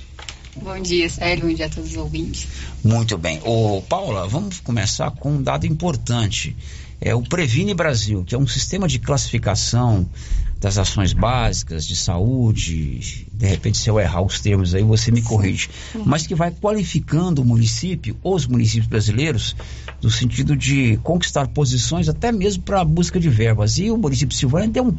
[SPEAKER 37] Bom dia, Célio. Bom dia a todos os ouvintes.
[SPEAKER 8] Muito bem. Ô, Paula, vamos começar com um dado importante. É o Previne Brasil, que é um sistema de classificação das ações básicas de saúde. De repente, se eu errar os termos aí, você me corrige. Mas que vai qualificando o município, os municípios brasileiros, no sentido de conquistar posições até mesmo para a busca de verbas. E o município de Silvânia deu um,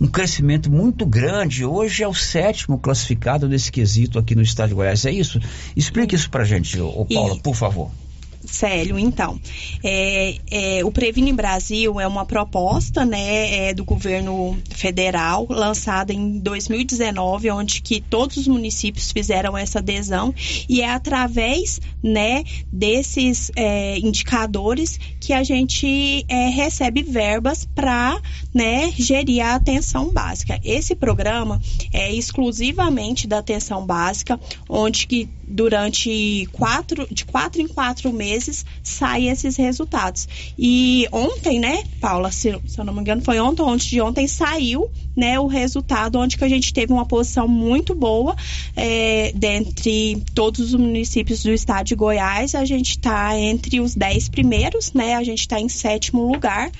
[SPEAKER 8] um crescimento muito grande. Hoje é o sétimo classificado desse quesito aqui no estado de Goiás. É isso? Explique isso para gente, ô, Paula,
[SPEAKER 37] E-
[SPEAKER 8] por favor.
[SPEAKER 35] Célio, então, é, é, o Previne Brasil é uma proposta, né, é, do governo federal, lançada em 2019, onde que todos os municípios fizeram essa adesão e é através, né, desses é, indicadores que a gente é, recebe verbas para, né, gerir a atenção básica. Esse programa é exclusivamente da atenção básica, onde que durante quatro, de quatro em quatro meses saem esses resultados. E ontem, né, Paula, se, se eu não me engano, foi ontem, ontem de ontem saiu, né, o resultado onde que a gente teve uma posição muito boa é, dentre todos os municípios do estado de Goiás, a gente está entre os dez primeiros, né, a gente está em sétimo lugar.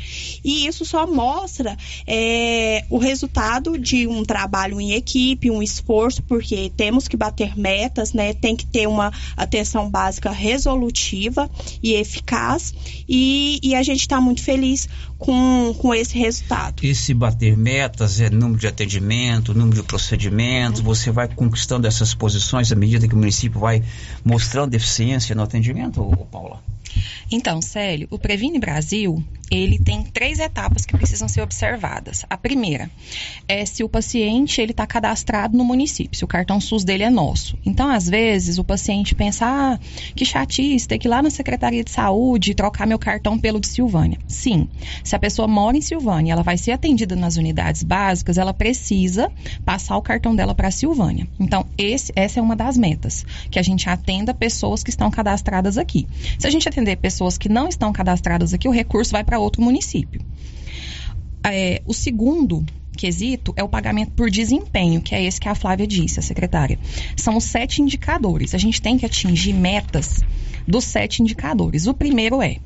[SPEAKER 35] E isso só mostra é, o resultado de um trabalho em equipe, um esforço, porque temos que bater metas, né, tem que ter uma atenção básica resolutiva e eficaz e, e a gente está muito feliz com, com esse resultado.
[SPEAKER 8] Esse bater metas é número de atendimento, número de procedimentos, você vai conquistando essas posições à medida que o município vai mostrando deficiência no atendimento, Paula?
[SPEAKER 37] Então, Célio, o Previne Brasil, ele tem três etapas que precisam ser observadas. A primeira é se o paciente ele está cadastrado no município, se o cartão SUS dele é nosso. Então, às vezes, o paciente pensa, ah, que chatice, ter que ir lá na Secretaria de Saúde trocar meu cartão pelo de Silvânia. Sim, se a pessoa mora em Silvânia, ela vai ser atendida nas unidades básicas, ela precisa passar o cartão dela para Silvânia. Então, esse, essa é uma das metas, que a gente atenda pessoas que estão cadastradas aqui. Se a gente atender pessoas que não estão cadastradas aqui, o recurso vai para outro município. É, o segundo quesito é o pagamento por desempenho, que é esse que a Flávia disse, a secretária. São os sete indicadores. A gente tem que atingir metas dos sete indicadores. O primeiro é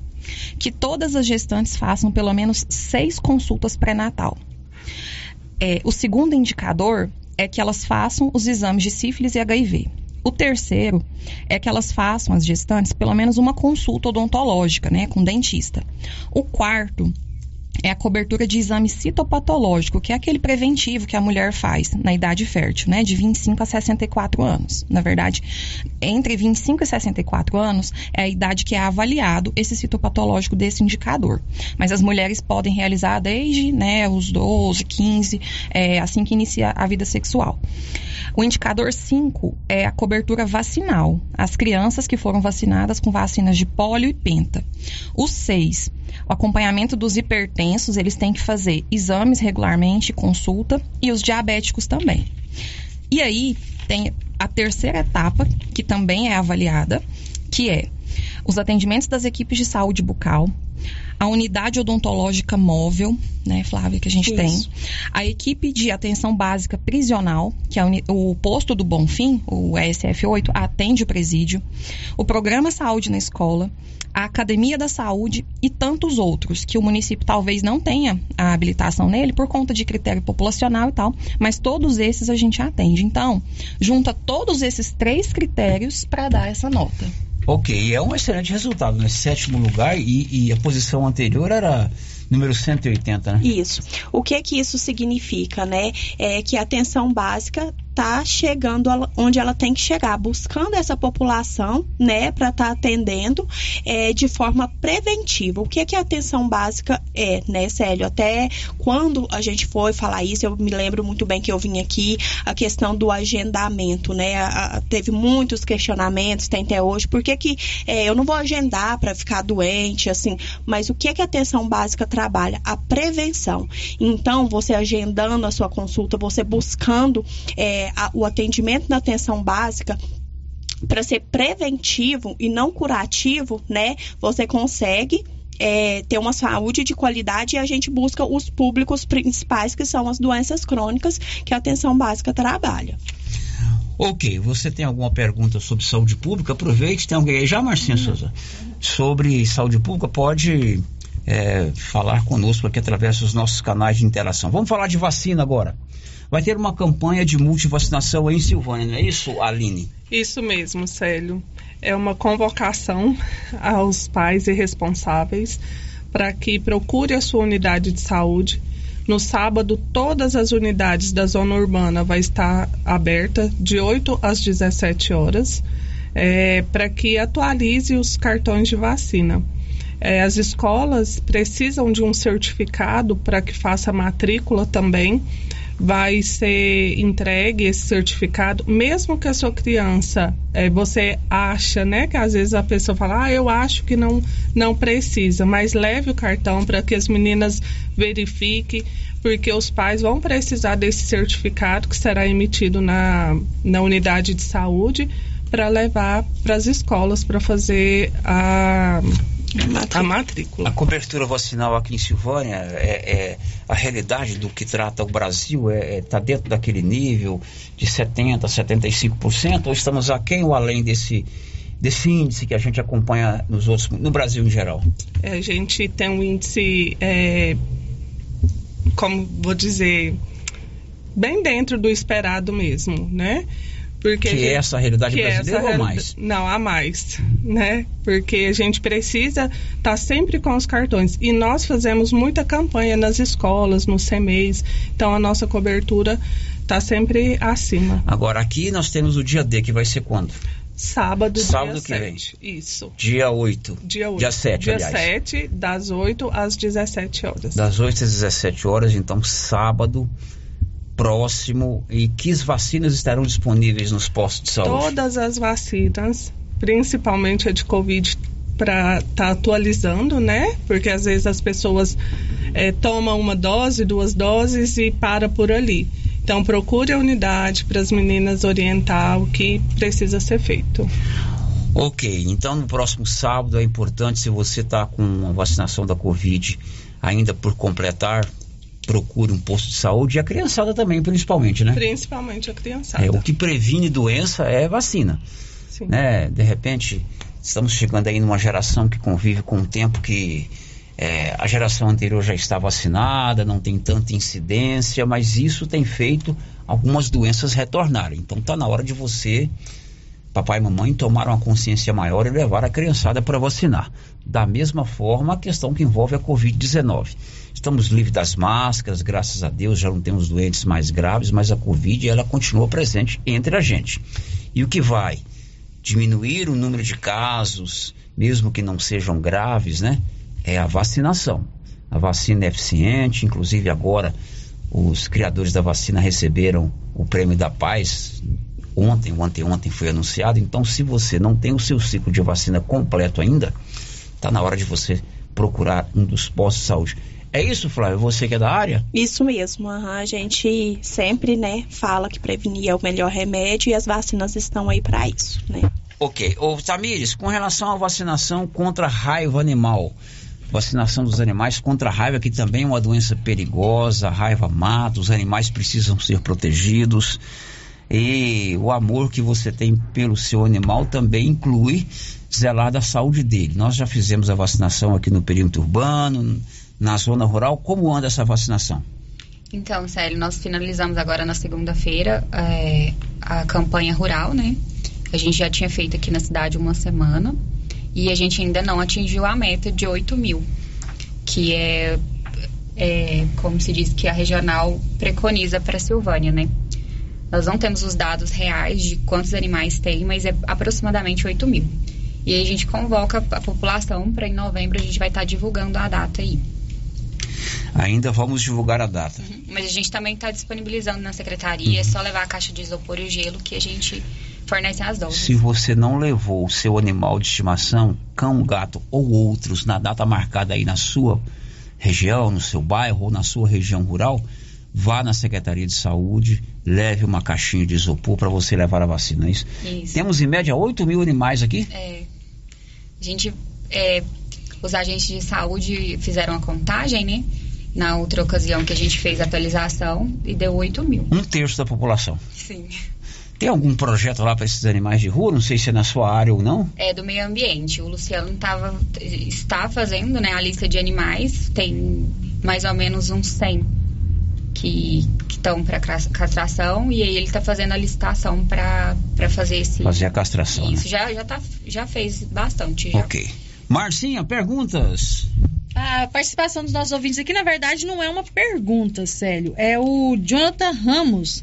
[SPEAKER 37] que todas as gestantes façam pelo menos seis consultas pré-natal. É, o segundo indicador é que elas façam os exames de sífilis e HIV. O terceiro é que elas façam, as gestantes, pelo menos uma consulta odontológica, né, com dentista. O quarto é a cobertura de exame citopatológico, que é aquele preventivo que a mulher faz na idade fértil, né, de 25 a 64 anos. Na verdade, entre 25 e 64 anos é a idade que é avaliado esse citopatológico desse indicador. Mas as mulheres podem realizar desde, né, os 12, 15, é, assim que inicia a vida sexual. O indicador 5 é a cobertura vacinal, as crianças que foram vacinadas com vacinas de pólio e penta. O 6 o acompanhamento dos hipertensos, eles têm que fazer exames regularmente, consulta, e os diabéticos também. E aí tem a terceira etapa, que também é avaliada, que é os atendimentos das equipes de saúde bucal, a unidade odontológica móvel, né, Flávia, que a gente Isso. tem, a equipe de atenção básica prisional, que é o posto do Bonfim, o ESF8, atende o presídio, o programa Saúde na Escola, a Academia da Saúde e tantos outros, que o município talvez não tenha a habilitação nele por conta de critério populacional e tal, mas todos esses a gente atende. Então, junta todos esses três critérios para dar essa nota.
[SPEAKER 8] Ok, é um excelente resultado, né? Sétimo lugar e, e a posição anterior era número 180, né?
[SPEAKER 35] Isso. O que é que isso significa, né? É que a atenção básica está chegando onde ela tem que chegar, buscando essa população, né, para estar tá atendendo é, de forma preventiva. O que é que a atenção básica é, né, Célio? Até quando a gente foi falar isso, eu me lembro muito bem que eu vim aqui a questão do agendamento, né? A, a, teve muitos questionamentos, tem até hoje. Por que, que é, eu não vou agendar para ficar doente, assim? Mas o que é que a atenção básica trabalha? A prevenção. Então, você agendando a sua consulta, você buscando é, a, o atendimento na atenção básica para ser preventivo e não curativo, né? Você consegue é, ter uma saúde de qualidade e a gente busca os públicos principais, que são as doenças crônicas que a atenção básica trabalha.
[SPEAKER 8] Ok, você tem alguma pergunta sobre saúde pública? Aproveite, tem alguém aí já, Marcinha uhum. Souza? Sobre saúde pública, pode é, falar conosco aqui através dos nossos canais de interação. Vamos falar de vacina agora vai ter uma campanha de multivacinação em Silvânia, não é isso, Aline?
[SPEAKER 36] Isso mesmo, Célio. É uma convocação aos pais e responsáveis para que procure a sua unidade de saúde. No sábado, todas as unidades da zona urbana vai estar aberta de 8 às 17 horas. é, para que atualize os cartões de vacina. É, as escolas precisam de um certificado para que faça matrícula também. Vai ser entregue esse certificado, mesmo que a sua criança, é, você acha, né? Que às vezes a pessoa fala, ah, eu acho que não, não precisa, mas leve o cartão para que as meninas verifiquem, porque os pais vão precisar desse certificado que será emitido na, na unidade de saúde para levar para as escolas para fazer a a matrícula.
[SPEAKER 8] A cobertura vacinal aqui em Silvânia é, é a realidade do que trata o Brasil está é, é, tá dentro daquele nível de 70, 75% ou estamos aquém ou além desse desse índice que a gente acompanha nos outros no Brasil em geral?
[SPEAKER 36] É, a gente tem um índice é, como vou dizer bem dentro do esperado mesmo, né?
[SPEAKER 8] Porque que gente, é essa realidade brasileira essa, ou mais?
[SPEAKER 36] Não, há mais, né? Porque a gente precisa estar tá sempre com os cartões. E nós fazemos muita campanha nas escolas, nos CMEs. Então a nossa cobertura está sempre acima.
[SPEAKER 8] Agora, aqui nós temos o dia D, que vai ser quando?
[SPEAKER 36] Sábado,
[SPEAKER 8] Sábado
[SPEAKER 36] dia
[SPEAKER 8] que
[SPEAKER 36] 7. vem. Isso.
[SPEAKER 8] Dia 8.
[SPEAKER 36] Dia 8.
[SPEAKER 8] Dia 7,
[SPEAKER 36] dia
[SPEAKER 8] aliás.
[SPEAKER 36] 7, das 8 às 17 horas.
[SPEAKER 8] Das 8 às 17 horas, então sábado próximo e que vacinas estarão disponíveis nos postos de saúde?
[SPEAKER 36] Todas as vacinas, principalmente a de Covid, para estar tá atualizando, né? Porque às vezes as pessoas é, tomam uma dose, duas doses e para por ali. Então procure a unidade para as meninas orientar o que precisa ser feito.
[SPEAKER 8] Ok, então no próximo sábado é importante se você está com a vacinação da Covid ainda por completar, procure um posto de saúde e a criançada também, principalmente, né?
[SPEAKER 36] Principalmente a criançada.
[SPEAKER 8] É, o que previne doença é vacina. Sim. Né? De repente, estamos chegando aí numa geração que convive com um tempo que é, a geração anterior já está vacinada, não tem tanta incidência, mas isso tem feito algumas doenças retornarem. Então está na hora de você papai e mamãe tomaram uma consciência maior e levar a criançada para vacinar. Da mesma forma, a questão que envolve a Covid-19. Estamos livres das máscaras, graças a Deus já não temos doentes mais graves, mas a Covid ela continua presente entre a gente. E o que vai diminuir o número de casos, mesmo que não sejam graves, né? É a vacinação. A vacina é eficiente, inclusive agora os criadores da vacina receberam o prêmio da paz ontem, ou anteontem foi anunciado. Então, se você não tem o seu ciclo de vacina completo ainda, está na hora de você procurar um dos postos de saúde. É isso, Flávio? Você que é da área?
[SPEAKER 35] Isso mesmo. A gente sempre, né, fala que prevenir é o melhor remédio e as vacinas estão aí para isso, né?
[SPEAKER 8] Ok. Ô, Tamires, com relação à vacinação contra raiva animal, vacinação dos animais contra a raiva, que também é uma doença perigosa, a raiva mata, os animais precisam ser protegidos e o amor que você tem pelo seu animal também inclui zelar da saúde dele. Nós já fizemos a vacinação aqui no perímetro urbano, na zona rural. Como anda essa vacinação?
[SPEAKER 38] Então, Célio, nós finalizamos agora na segunda-feira é, a campanha rural, né? A gente já tinha feito aqui na cidade uma semana e a gente ainda não atingiu a meta de 8 mil, que é, é como se diz que a regional preconiza para a Silvânia, né? Nós não temos os dados reais de quantos animais tem, mas é aproximadamente 8 mil. E aí a gente convoca a população para em novembro a gente vai estar tá divulgando a data aí.
[SPEAKER 8] Ainda vamos divulgar a data.
[SPEAKER 38] Uhum. Mas a gente também está disponibilizando na secretaria, uhum. é só levar a caixa de isopor e o gelo que a gente fornece as doses.
[SPEAKER 8] Se você não levou o seu animal de estimação, cão, gato ou outros, na data marcada aí na sua região, no seu bairro ou na sua região rural, vá na Secretaria de Saúde, leve uma caixinha de isopor para você levar a vacina. É isso? isso. Temos em média 8 mil animais aqui?
[SPEAKER 38] É. A gente, é, os agentes de saúde fizeram a contagem, né? Na outra ocasião que a gente fez a atualização e deu 8 mil.
[SPEAKER 8] Um terço da população.
[SPEAKER 38] Sim.
[SPEAKER 8] Tem algum projeto lá para esses animais de rua? Não sei se é na sua área ou não.
[SPEAKER 38] É do meio ambiente. O Luciano tava, está fazendo né, a lista de animais. Tem mais ou menos uns 100 que estão para castração e aí ele está fazendo a licitação para fazer esse
[SPEAKER 8] fazer a castração
[SPEAKER 38] isso
[SPEAKER 8] né?
[SPEAKER 38] já já tá já fez bastante já.
[SPEAKER 8] ok Marcinha perguntas
[SPEAKER 22] a participação dos nossos ouvintes aqui na verdade não é uma pergunta Célio é o Jonathan Ramos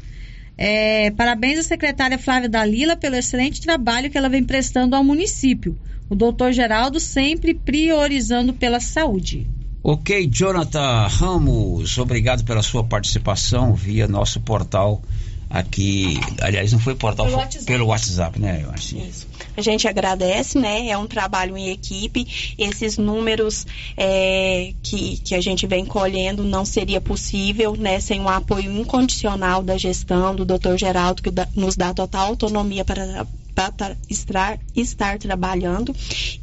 [SPEAKER 22] É, parabéns à secretária Flávia Dalila pelo excelente trabalho que ela vem prestando ao município. O doutor Geraldo sempre priorizando pela saúde.
[SPEAKER 8] Ok, Jonathan Ramos, obrigado pela sua participação via nosso portal aqui. Aliás, não foi portal,
[SPEAKER 35] Pelo
[SPEAKER 8] foi
[SPEAKER 35] WhatsApp.
[SPEAKER 8] pelo WhatsApp, né? Eu acho.
[SPEAKER 35] A gente agradece, né? É um trabalho em equipe. Esses números é, que, que a gente vem colhendo não seria possível, né? Sem um apoio incondicional da gestão, do Dr. Geraldo, que dá- nos dá total autonomia para para estar, estar trabalhando.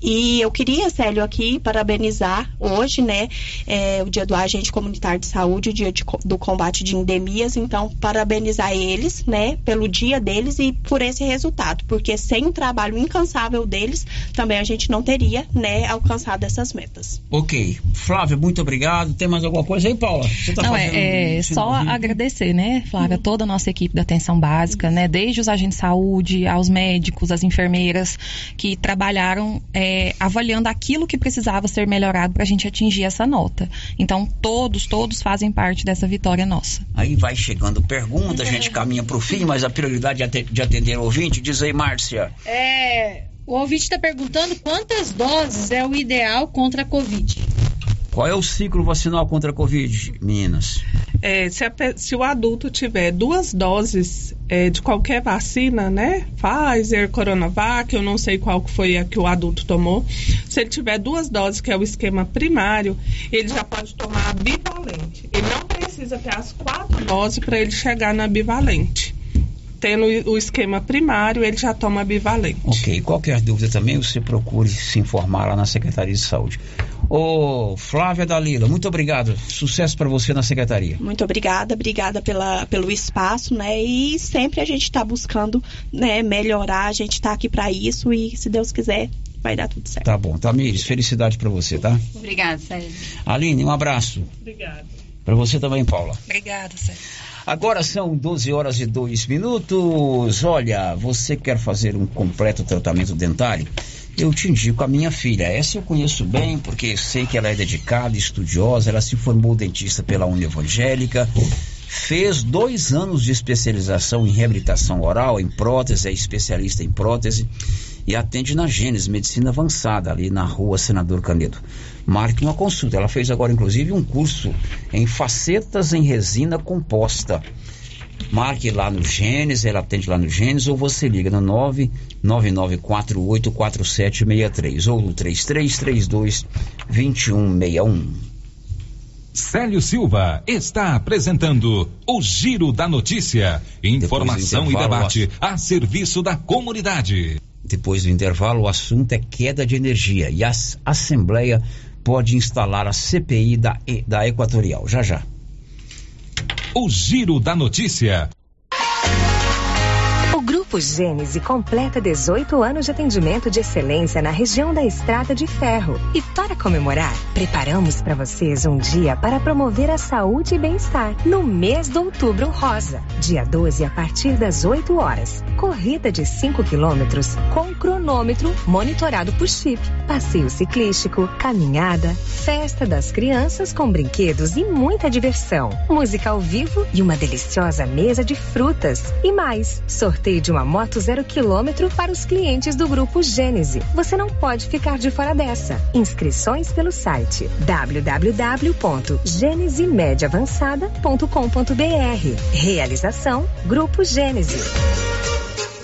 [SPEAKER 35] E eu queria, Célio, aqui parabenizar hoje, né, é, o dia do agente comunitário de saúde, o dia de do combate de endemias. Então, parabenizar eles, né, pelo dia deles e por esse resultado, porque sem o trabalho incansável deles, também a gente não teria, né, alcançado essas metas.
[SPEAKER 8] Ok. Flávia, muito obrigado. Tem mais alguma coisa aí, Paula? Você tá
[SPEAKER 37] Não,
[SPEAKER 8] fazendo
[SPEAKER 37] é, é
[SPEAKER 8] um
[SPEAKER 37] só agradecer, né, Flávia, toda a nossa equipe da atenção básica, né, desde os agentes de saúde, aos médicos, as enfermeiras, que trabalharam é, avaliando aquilo que precisava ser melhorado para a gente atingir essa nota. Então, todos, todos fazem parte dessa vitória nossa.
[SPEAKER 8] Aí vai chegando pergunta, a gente caminha pro fim, mas a prioridade é de atender o ouvinte. Diz aí, Márcia.
[SPEAKER 22] É, o ouvinte está perguntando quantas doses é o ideal contra a Covid.
[SPEAKER 8] Qual é o ciclo vacinal contra a Covid, meninas?
[SPEAKER 36] É, se, a se o adulto tiver duas doses é, de qualquer vacina, né? Pfizer, Coronavac, eu não sei qual foi a que o adulto tomou. Se ele tiver duas doses, que é o esquema primário, ele já pode tomar a bivalente. Ele não precisa ter as quatro doses para ele chegar na bivalente. Tendo o esquema primário, ele já toma bivalente.
[SPEAKER 8] Ok, qualquer dúvida também, você procure se informar lá na Secretaria de Saúde. Ô, Flávia Dalila, muito obrigado. Sucesso para você na Secretaria.
[SPEAKER 35] Muito obrigada, obrigada pela, pelo espaço, né? E sempre a gente está buscando né, melhorar, a gente está aqui para isso e, se Deus quiser, vai dar tudo certo.
[SPEAKER 8] Tá bom. Tamires, felicidade para você, tá?
[SPEAKER 38] Obrigada, Sérgio.
[SPEAKER 8] Aline, um abraço.
[SPEAKER 36] Obrigada.
[SPEAKER 8] Para você também, Paula.
[SPEAKER 37] Obrigada, Sérgio.
[SPEAKER 8] Agora são 12 horas e 2 minutos. Olha, você quer fazer um completo tratamento dentário? Eu te indico a minha filha. Essa eu conheço bem, porque sei que ela é dedicada, estudiosa. Ela se formou dentista pela Uni Evangélica. Fez dois anos de especialização em reabilitação oral, em prótese, é especialista em prótese e atende na Gênesis Medicina Avançada, ali na rua Senador Canedo. Marque uma consulta. Ela fez agora, inclusive, um curso em facetas em resina composta. Marque lá no Gênesis, ela atende lá no Gênesis, ou você liga no 999484763 ou no 3332-2161.
[SPEAKER 10] Célio Silva está apresentando o Giro da Notícia. Informação e debate a serviço da comunidade.
[SPEAKER 8] Depois do intervalo, o assunto é queda de energia e a Assembleia pode instalar a CPI da, da Equatorial. Já já.
[SPEAKER 10] O Giro da Notícia.
[SPEAKER 14] Grupo Gênese completa 18 anos de atendimento de excelência na região da Estrada de Ferro. E para comemorar, preparamos para vocês um dia para promover a saúde e bem-estar no mês de Outubro Rosa. Dia 12 a partir das 8 horas. Corrida de 5 quilômetros com cronômetro monitorado por chip. Passeio ciclístico, caminhada, festa das crianças com brinquedos e muita diversão. Música ao vivo e uma deliciosa mesa de frutas. E mais, sorteio de uma moto zero quilômetro para os clientes do Grupo Gênese. Você não pode ficar de fora dessa. Inscrições pelo site www.genesimediaavançada.com.br. Realização Grupo Gênese.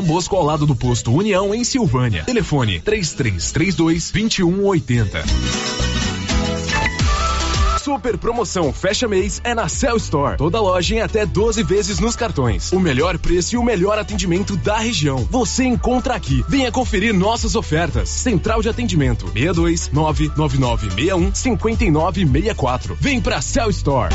[SPEAKER 12] Dom Bosco ao lado do posto União em Silvânia. Telefone 3332 2180. Super promoção fecha mês é na Cell Store. Toda loja em até 12 vezes nos cartões. O melhor preço e o melhor atendimento da região. Você encontra aqui. Venha conferir nossas ofertas. Central de atendimento 62 99961 5964. Vem pra Cell Store.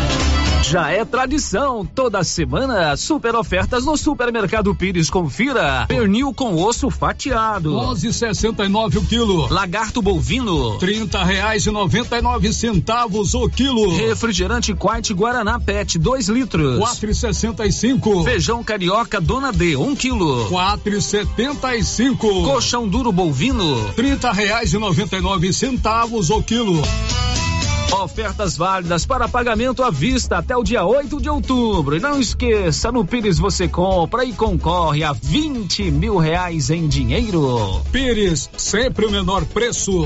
[SPEAKER 13] Já é tradição, toda semana super ofertas no Supermercado Pires. Confira: pernil com osso fatiado,
[SPEAKER 10] 11,69 o quilo.
[SPEAKER 13] Lagarto bovino,
[SPEAKER 10] 30 reais e 99 centavos o quilo.
[SPEAKER 13] Refrigerante Quite Guaraná Pet 2 litros,
[SPEAKER 10] 4,65.
[SPEAKER 13] Feijão carioca Dona D 1 um quilo,
[SPEAKER 10] 4,75.
[SPEAKER 13] Colchão duro bovino,
[SPEAKER 10] 30 reais e 99 centavos o quilo.
[SPEAKER 13] Ofertas válidas para pagamento à vista até o dia 8 de outubro. E não esqueça, no Pires você compra e concorre a 20 mil reais em dinheiro.
[SPEAKER 10] Pires, sempre o menor preço.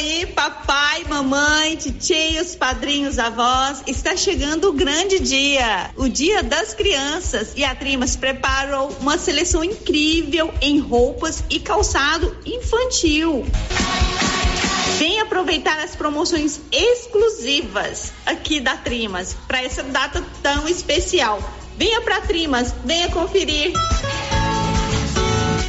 [SPEAKER 39] Aí, papai, mamãe, titios, padrinhos, avós. Está chegando o grande dia, o Dia das Crianças. E a Trimas preparou uma seleção incrível em roupas e calçado infantil. Vem aproveitar as promoções exclusivas aqui da Trimas para essa data tão especial. Venha para Trimas, venha conferir.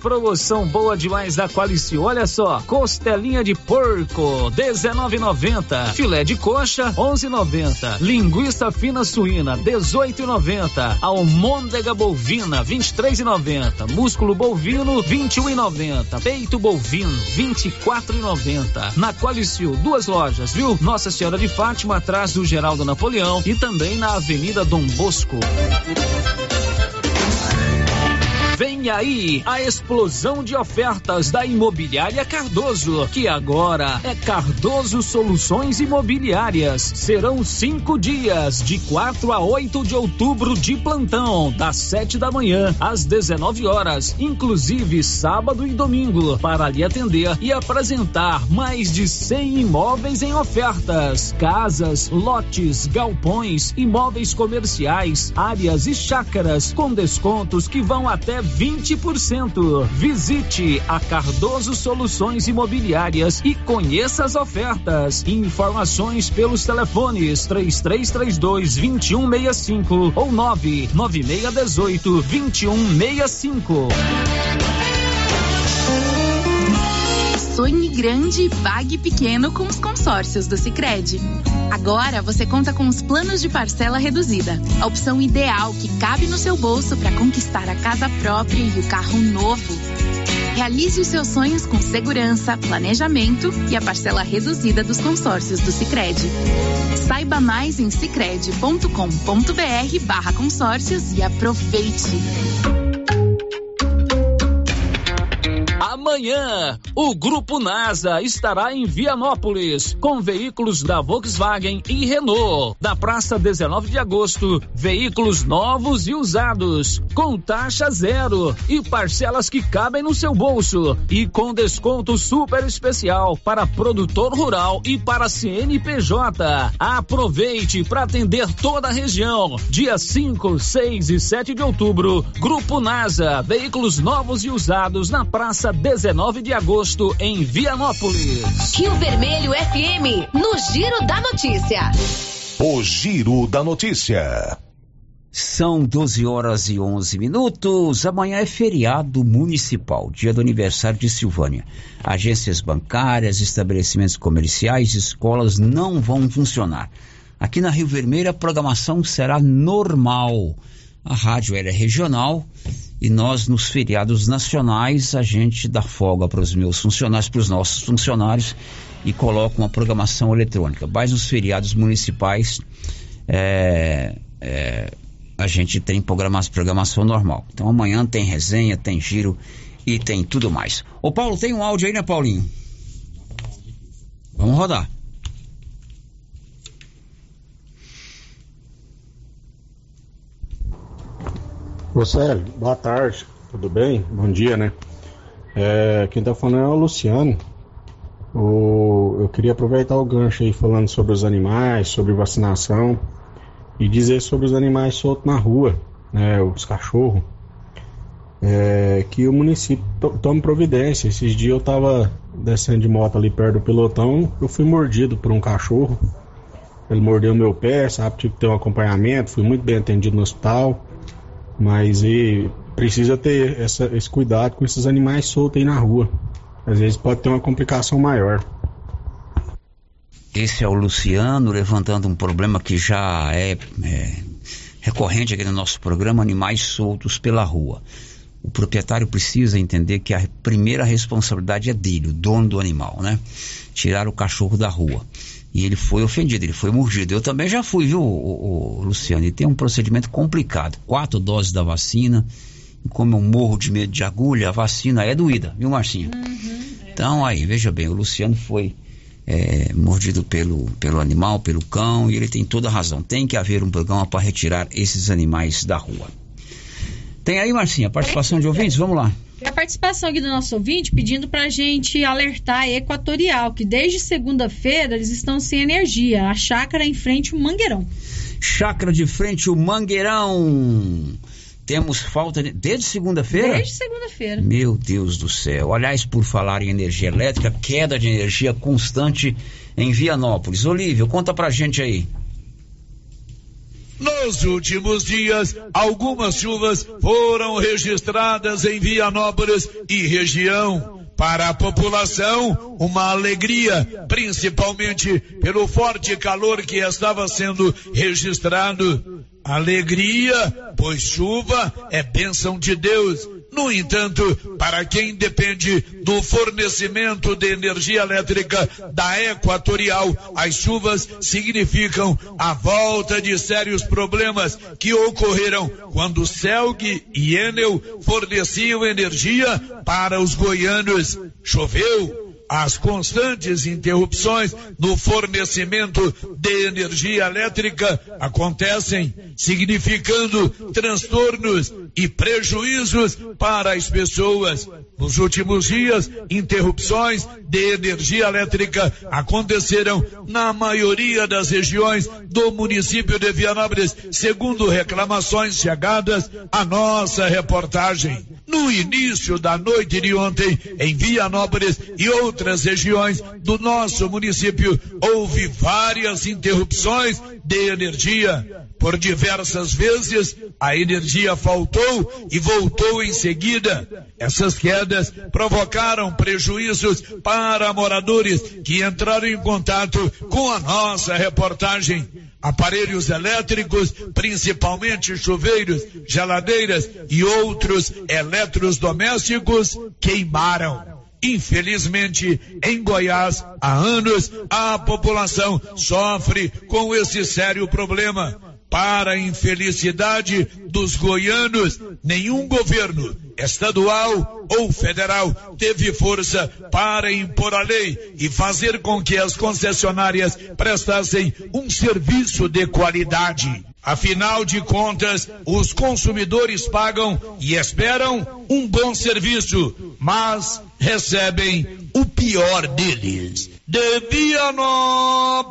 [SPEAKER 13] Promoção boa demais da Qualici. Olha só, costelinha de porco, 19,90. Filé de coxa, 11,90. Linguiça fina suína, 18,90. Almôndega bovina, 23,90. Músculo bovino, 21,90. Peito bovino, 24,90. Na Qualicil, duas lojas, viu? Nossa Senhora de Fátima, atrás do Geraldo Napoleão e também na Avenida Dom Bosco. Vem aí a explosão de ofertas da Imobiliária Cardoso, que agora é Cardoso Soluções Imobiliárias. Serão cinco dias, de 4 a 8 de outubro, de plantão, das 7 da manhã às 19 horas, inclusive sábado e domingo, para lhe atender e apresentar mais de 100 imóveis em ofertas: casas, lotes, galpões, imóveis comerciais, áreas e chácaras, com descontos que vão até 20%. Visite a Cardoso Soluções Imobiliárias e conheça as ofertas. Informações pelos telefones 3332 2165 ou 99618 2165.
[SPEAKER 40] Sonhe grande e pague pequeno com os consórcios do Sicredi. Agora você conta com os planos de parcela reduzida, a opção ideal que cabe no seu bolso para conquistar a casa própria e o carro novo. Realize os seus sonhos com segurança, planejamento e a parcela reduzida dos consórcios do Sicredi. Saiba mais em sicredi.com.br/barra consórcios e aproveite.
[SPEAKER 13] Amanhã, o Grupo NASA estará em Vianópolis com veículos da Volkswagen e Renault. Da Praça 19 de Agosto, veículos novos e usados, com taxa zero e parcelas que cabem no seu bolso e com desconto super especial para produtor rural e para CNPJ. Aproveite para atender toda a região. Dia 5, 6 e 7 de outubro, Grupo NASA, veículos novos e usados na Praça 19 de agosto em Vianópolis.
[SPEAKER 34] Rio Vermelho FM, no Giro da Notícia.
[SPEAKER 41] O Giro da Notícia.
[SPEAKER 8] São 12 horas e 11 minutos. Amanhã é feriado municipal, dia do aniversário de Silvânia. Agências bancárias, estabelecimentos comerciais, escolas não vão funcionar. Aqui na Rio Vermelho a programação será normal. A rádio era regional e nós nos feriados nacionais a gente dá folga para os meus funcionários, para os nossos funcionários e coloca uma programação eletrônica. Mas nos feriados municipais é, é, a gente tem programação, programação normal. Então amanhã tem resenha, tem giro e tem tudo mais. Ô Paulo, tem um áudio aí, né, Paulinho? Vamos rodar.
[SPEAKER 42] Célio, boa tarde, tudo bem? Bom dia, né? É, quem tá falando é o Luciano. O, eu queria aproveitar o gancho aí falando sobre os animais, sobre vacinação e dizer sobre os animais soltos na rua, né? Os cachorros. É, que o município to, tome providência. Esses dias eu tava descendo de moto ali perto do pelotão, eu fui mordido por um cachorro. Ele mordeu meu pé, sabe? Tive que ter um acompanhamento, fui muito bem atendido no hospital. Mas e precisa ter essa, esse cuidado com esses animais soltos aí na rua. Às vezes pode ter uma complicação maior.
[SPEAKER 8] Esse é o Luciano levantando um problema que já é, é recorrente aqui no nosso programa: animais soltos pela rua. O proprietário precisa entender que a primeira responsabilidade é dele, o dono do animal, né? Tirar o cachorro da rua. E ele foi ofendido, ele foi mordido. Eu também já fui, viu, o, o, Luciano? E tem um procedimento complicado. Quatro doses da vacina. E como eu morro de medo de agulha, a vacina é doída, viu, Marcinho? Uhum, é. Então, aí, veja bem, o Luciano foi é, mordido pelo, pelo animal, pelo cão, e ele tem toda a razão. Tem que haver um programa para retirar esses animais da rua. Tem aí, Marcinha, participação de ouvintes? Vamos lá.
[SPEAKER 22] Tem a participação aqui do nosso ouvinte pedindo para a gente alertar a Equatorial, que desde segunda-feira eles estão sem energia. A chácara em frente ao Mangueirão.
[SPEAKER 8] Chácara de frente ao Mangueirão. Temos falta de... desde segunda-feira?
[SPEAKER 22] Desde segunda-feira.
[SPEAKER 8] Meu Deus do céu. Aliás, por falar em energia elétrica, queda de energia constante em Vianópolis. Olívio, conta pra gente aí.
[SPEAKER 1] Nos últimos dias, algumas chuvas foram registradas em Vianópolis e região. Para a população, uma alegria, principalmente pelo forte calor que estava sendo registrado. Alegria, pois chuva é bênção de Deus no entanto, para quem depende do fornecimento de energia elétrica da Equatorial, as chuvas significam a volta de sérios problemas que ocorreram quando Celg e Enel forneciam energia para os goianos. Choveu, as constantes interrupções no fornecimento de energia elétrica acontecem, significando transtornos e prejuízos para as pessoas. Nos últimos dias, interrupções de energia elétrica aconteceram na maioria das regiões do município de Vianópolis, segundo reclamações chegadas à nossa reportagem. No início da noite de ontem, em Vianópolis e outras regiões do nosso município, houve várias interrupções de energia. Por diversas vezes, a energia faltou e voltou em seguida. Essas quedas provocaram prejuízos para moradores que entraram em contato com a nossa reportagem aparelhos elétricos, principalmente chuveiros, geladeiras e outros eletrodomésticos queimaram. Infelizmente, em Goiás, há anos, a população sofre com esse sério problema. Para a infelicidade dos goianos, nenhum governo, estadual ou federal, teve força para impor a lei e fazer com que as concessionárias prestassem um serviço de qualidade. Afinal de contas, os consumidores pagam e esperam um bom serviço, mas recebem o pior deles. De Vianópolis,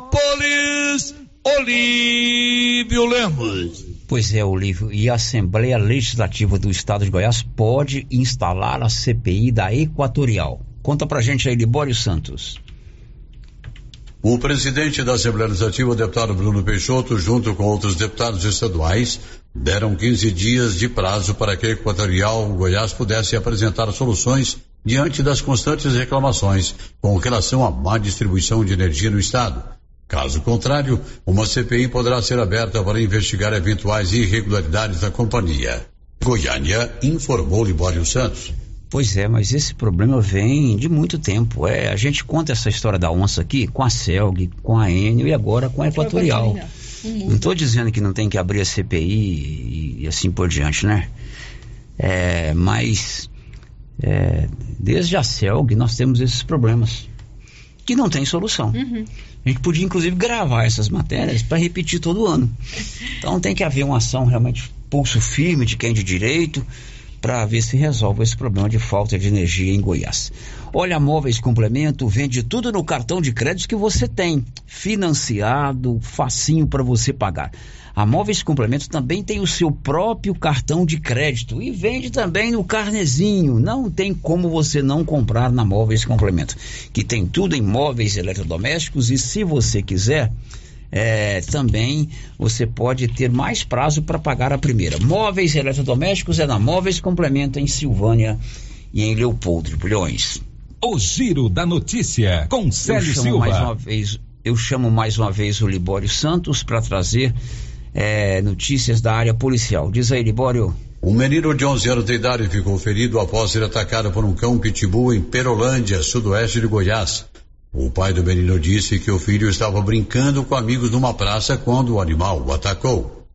[SPEAKER 1] Olívio Lemos.
[SPEAKER 8] Pois é, Olívio, e a Assembleia Legislativa do Estado de Goiás pode instalar a CPI da Equatorial. Conta pra gente aí, Libório Santos.
[SPEAKER 25] O presidente da Assembleia Legislativa, o deputado Bruno Peixoto, junto com outros deputados estaduais, deram 15 dias de prazo para que a Equatorial Goiás pudesse apresentar soluções diante das constantes reclamações com relação à má distribuição de energia no estado. Caso contrário, uma CPI poderá ser aberta para investigar eventuais irregularidades da companhia. Goiânia informou Libório Santos.
[SPEAKER 8] Pois é, mas esse problema vem de muito tempo. É, a gente conta essa história da onça aqui com a Celg, com a Enio e agora com a Equatorial. Não estou dizendo que não tem que abrir a CPI e, e assim por diante, né? É, mas é, desde a Celg nós temos esses problemas que não tem solução.
[SPEAKER 22] Uhum.
[SPEAKER 8] A gente podia inclusive gravar essas matérias para repetir todo ano. Então tem que haver uma ação realmente pulso firme de quem de direito para ver se resolve esse problema de falta de energia em Goiás. Olha, Móveis Complemento vende tudo no cartão de crédito que você tem, financiado, facinho para você pagar. A Móveis Complemento também tem o seu próprio cartão de crédito e vende também no carnezinho. Não tem como você não comprar na Móveis Complemento, que tem tudo em móveis eletrodomésticos e se você quiser, é, também você pode ter mais prazo para pagar a primeira. Móveis eletrodomésticos é na Móveis Complemento em Silvânia e em Leopoldo de Bulhões.
[SPEAKER 3] O Giro da Notícia com Célio Silva.
[SPEAKER 8] mais uma vez, eu chamo mais uma vez o Libório Santos para trazer é, notícias da área policial. Diz aí, Libório.
[SPEAKER 25] Um menino de 11 anos de idade ficou ferido após ser atacado por um cão pitbull em Perolândia, sudoeste de Goiás. O pai do menino disse que o filho estava brincando com amigos numa praça quando o animal o atacou.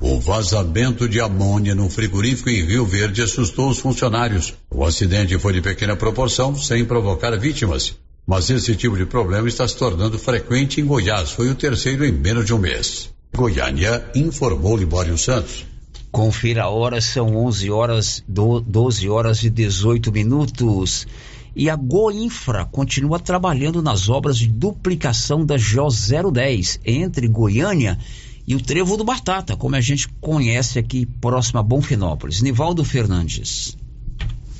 [SPEAKER 25] O vazamento de amônia no frigorífico em Rio Verde assustou os funcionários. O acidente foi de pequena proporção, sem provocar vítimas. Mas esse tipo de problema está se tornando frequente em Goiás. Foi o terceiro em menos de um mês. Goiânia informou Libório Santos.
[SPEAKER 8] Confira a hora, são 11 horas, do, 12 horas e 18 minutos. E a Goinfra continua trabalhando nas obras de duplicação da GO 010 entre Goiânia e o Trevo do Batata, como a gente conhece aqui próximo a Bonfinópolis. Nivaldo Fernandes.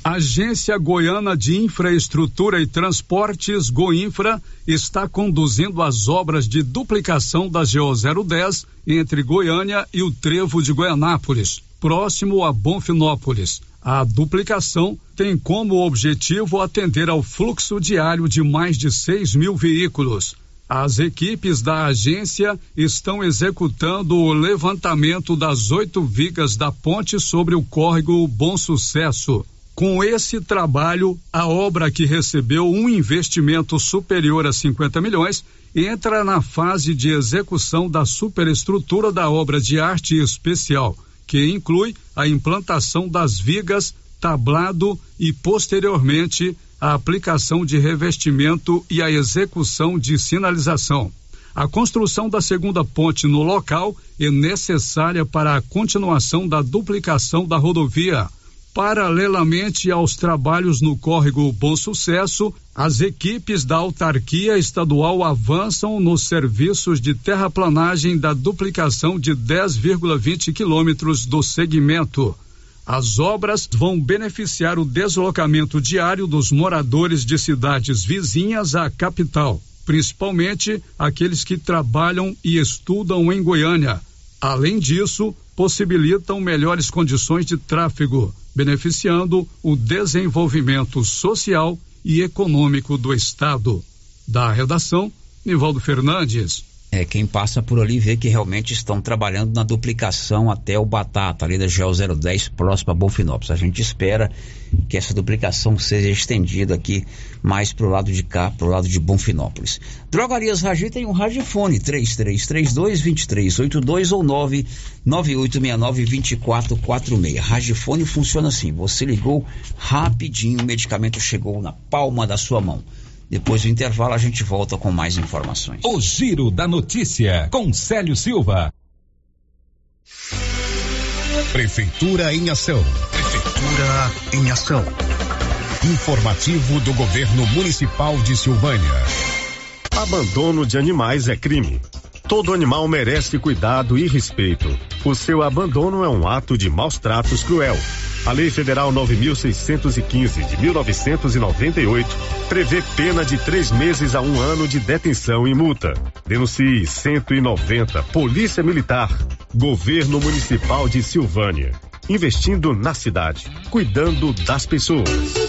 [SPEAKER 10] Agência Goiana de Infraestrutura e Transportes, Goinfra, está conduzindo as obras de duplicação da GO 010 entre Goiânia e o Trevo de Goianápolis, próximo a Bonfinópolis. A duplicação tem como objetivo atender ao fluxo diário de mais de 6 mil veículos. As equipes da agência estão executando o levantamento das oito vigas da ponte sobre o córrego Bom Sucesso. Com esse trabalho, a obra que recebeu um investimento superior a 50 milhões entra na fase de execução da superestrutura da obra de arte especial, que inclui a implantação das vigas, tablado e, posteriormente, a aplicação de revestimento e a execução de sinalização. A construção da segunda ponte no local é necessária para a continuação da duplicação da rodovia. Paralelamente aos trabalhos no córrego Bom Sucesso, as equipes da autarquia estadual avançam nos serviços de terraplanagem da duplicação de 10,20 quilômetros do segmento. As obras vão beneficiar o deslocamento diário dos moradores de cidades vizinhas à capital, principalmente aqueles que trabalham e estudam em Goiânia. Além disso, possibilitam melhores condições de tráfego, beneficiando o desenvolvimento social e econômico do Estado. Da redação, Nivaldo Fernandes.
[SPEAKER 8] É, quem passa por ali vê que realmente estão trabalhando na duplicação até o Batata, ali da GEO 010, próximo a Bonfinópolis. A gente espera que essa duplicação seja estendida aqui mais pro lado de cá, pro lado de Bonfinópolis. Drogarias Ragi tem um radiofone 3332-2382 ou 99869-2446. Ragifone funciona assim, você ligou rapidinho, o medicamento chegou na palma da sua mão. Depois do intervalo, a gente volta com mais informações.
[SPEAKER 21] O Giro da Notícia, com Célio Silva. Prefeitura em Ação. Prefeitura em Ação. Informativo do Governo Municipal de Silvânia.
[SPEAKER 32] Abandono de animais é crime. Todo animal merece cuidado e respeito. O seu abandono é um ato de maus tratos cruel a Lei Federal 9.615 de 1998 prevê pena de três meses a um ano de detenção e multa. Denuncie 190 Polícia Militar, Governo Municipal de Silvânia. Investindo na cidade, cuidando das pessoas.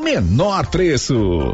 [SPEAKER 21] menor preço.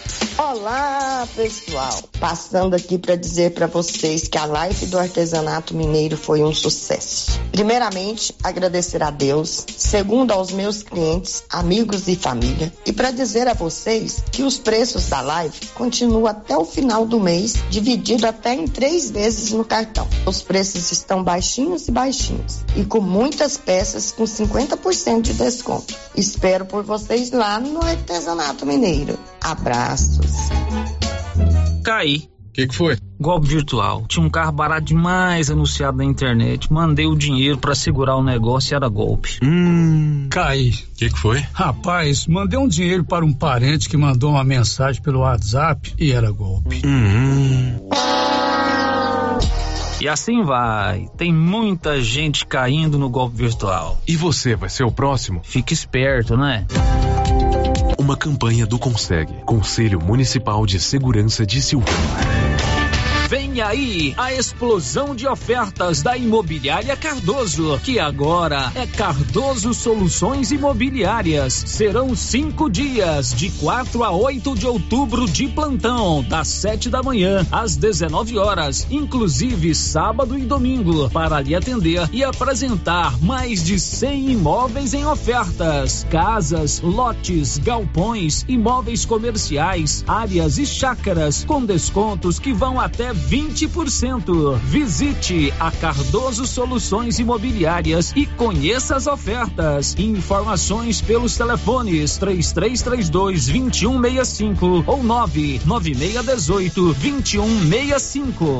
[SPEAKER 43] Olá, pessoal! Passando aqui para dizer para vocês que a live do artesanato mineiro foi um sucesso. Primeiramente, agradecer a Deus, segundo aos meus clientes, amigos e família, e para dizer a vocês que os preços da live continuam até o final do mês, dividido até em três vezes no cartão. Os preços estão baixinhos e baixinhos, e com muitas peças com 50% de desconto. Espero por vocês lá no artesanato mineiro. Abraços.
[SPEAKER 13] Caí.
[SPEAKER 44] O que, que foi?
[SPEAKER 13] Golpe virtual. Tinha um carro barato demais anunciado na internet. Mandei o dinheiro para segurar o negócio e era golpe.
[SPEAKER 44] Hum.
[SPEAKER 10] Cai.
[SPEAKER 44] O que, que foi?
[SPEAKER 10] Rapaz, mandei um dinheiro para um parente que mandou uma mensagem pelo WhatsApp e era golpe.
[SPEAKER 44] Hum.
[SPEAKER 13] E assim vai. Tem muita gente caindo no golpe virtual.
[SPEAKER 12] E você vai ser o próximo?
[SPEAKER 13] Fique esperto, né?
[SPEAKER 12] Uma campanha do Consegue, Conselho Municipal de Segurança de Silvânia.
[SPEAKER 13] Vem aí a explosão de ofertas da Imobiliária Cardoso, que agora é Cardoso Soluções Imobiliárias. Serão cinco dias, de 4 a 8 de outubro, de plantão, das 7 da manhã às 19 horas, inclusive sábado e domingo, para lhe atender e apresentar mais de 100 imóveis em ofertas: casas, lotes, galpões, imóveis comerciais, áreas e chácaras, com descontos que vão até 20%. Visite a Cardoso Soluções Imobiliárias e conheça as ofertas. Informações pelos telefones 3332 2165 ou 99618 2165.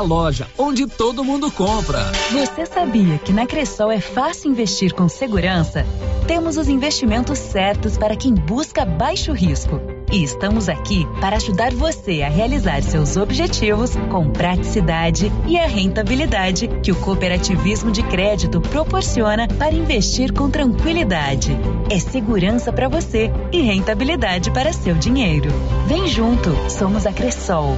[SPEAKER 13] loja onde todo mundo compra.
[SPEAKER 19] Você sabia que na Cressol é fácil investir com segurança? Temos os investimentos certos para quem busca baixo risco. E estamos aqui para ajudar você a realizar seus objetivos com praticidade e a rentabilidade que o cooperativismo de crédito proporciona para investir com tranquilidade. É segurança para você e rentabilidade para seu dinheiro. Vem junto, somos a Cressol.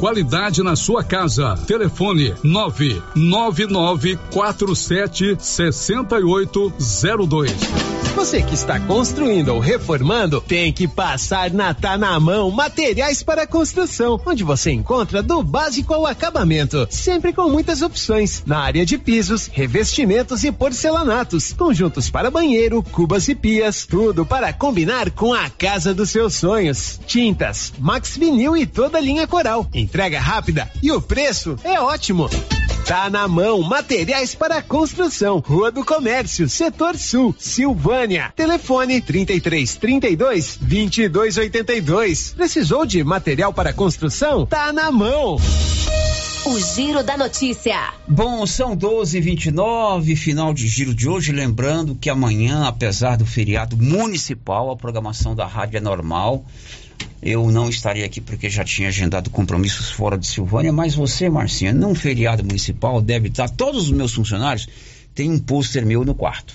[SPEAKER 10] qualidade na sua casa. Telefone 99947 6802.
[SPEAKER 45] Você que está construindo ou reformando, tem que passar na Tá na Mão Materiais para Construção, onde você encontra do básico ao acabamento, sempre com muitas opções na área de pisos, revestimentos e porcelanatos, conjuntos para banheiro, cubas e pias, tudo para combinar com a casa dos seus sonhos. Tintas, Max Vinil e toda a linha Coral. Entrega rápida e o preço é ótimo. Tá na mão, materiais para construção, Rua do Comércio, Setor Sul, Silvânia. Telefone 33 32 22 82. Precisou de material para construção? Tá na mão.
[SPEAKER 34] O Giro da Notícia.
[SPEAKER 8] Bom, são 12h29, final de giro de hoje. Lembrando que amanhã, apesar do feriado municipal, a programação da rádio é normal. Eu não estarei aqui porque já tinha agendado compromissos fora de Silvânia, mas você, Marcinha, num feriado municipal deve estar. Todos os meus funcionários têm um pôster meu no quarto.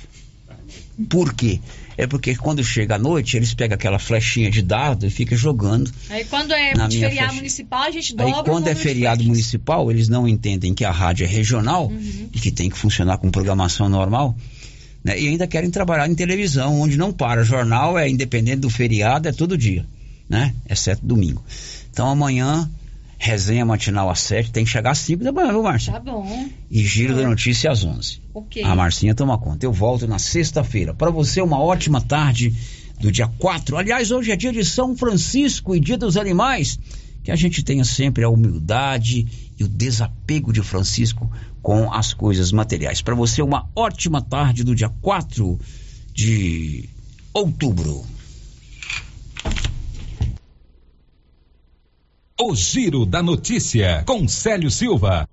[SPEAKER 8] Por quê? É porque quando chega a noite, eles pegam aquela flechinha de dado e ficam jogando.
[SPEAKER 22] Aí quando é feriado
[SPEAKER 8] flecha.
[SPEAKER 22] municipal, a gente
[SPEAKER 8] Aí
[SPEAKER 22] dobra o
[SPEAKER 8] quando é feriado municipal, eles não entendem que a rádio é regional
[SPEAKER 22] Uhum.
[SPEAKER 8] e que tem que funcionar com programação normal. Né? E ainda querem trabalhar em televisão, onde não para. Jornal é independente do feriado, é todo dia, né? Exceto domingo. Então amanhã, resenha matinal às 7, tem que chegar às 5 da manhã, viu, Márcia?
[SPEAKER 22] Tá bom.
[SPEAKER 8] E giro da notícia às 11.
[SPEAKER 22] Ok.
[SPEAKER 8] A Marcinha toma conta. Eu volto na sexta-feira. Para você, uma ótima tarde do dia 4. Aliás, hoje é dia de São Francisco e dia dos animais. Que a gente tenha sempre a humildade e o desapego de Francisco com as coisas materiais. Para você, uma ótima tarde do dia 4 de outubro.
[SPEAKER 46] O Giro da Notícia com Célio Silva.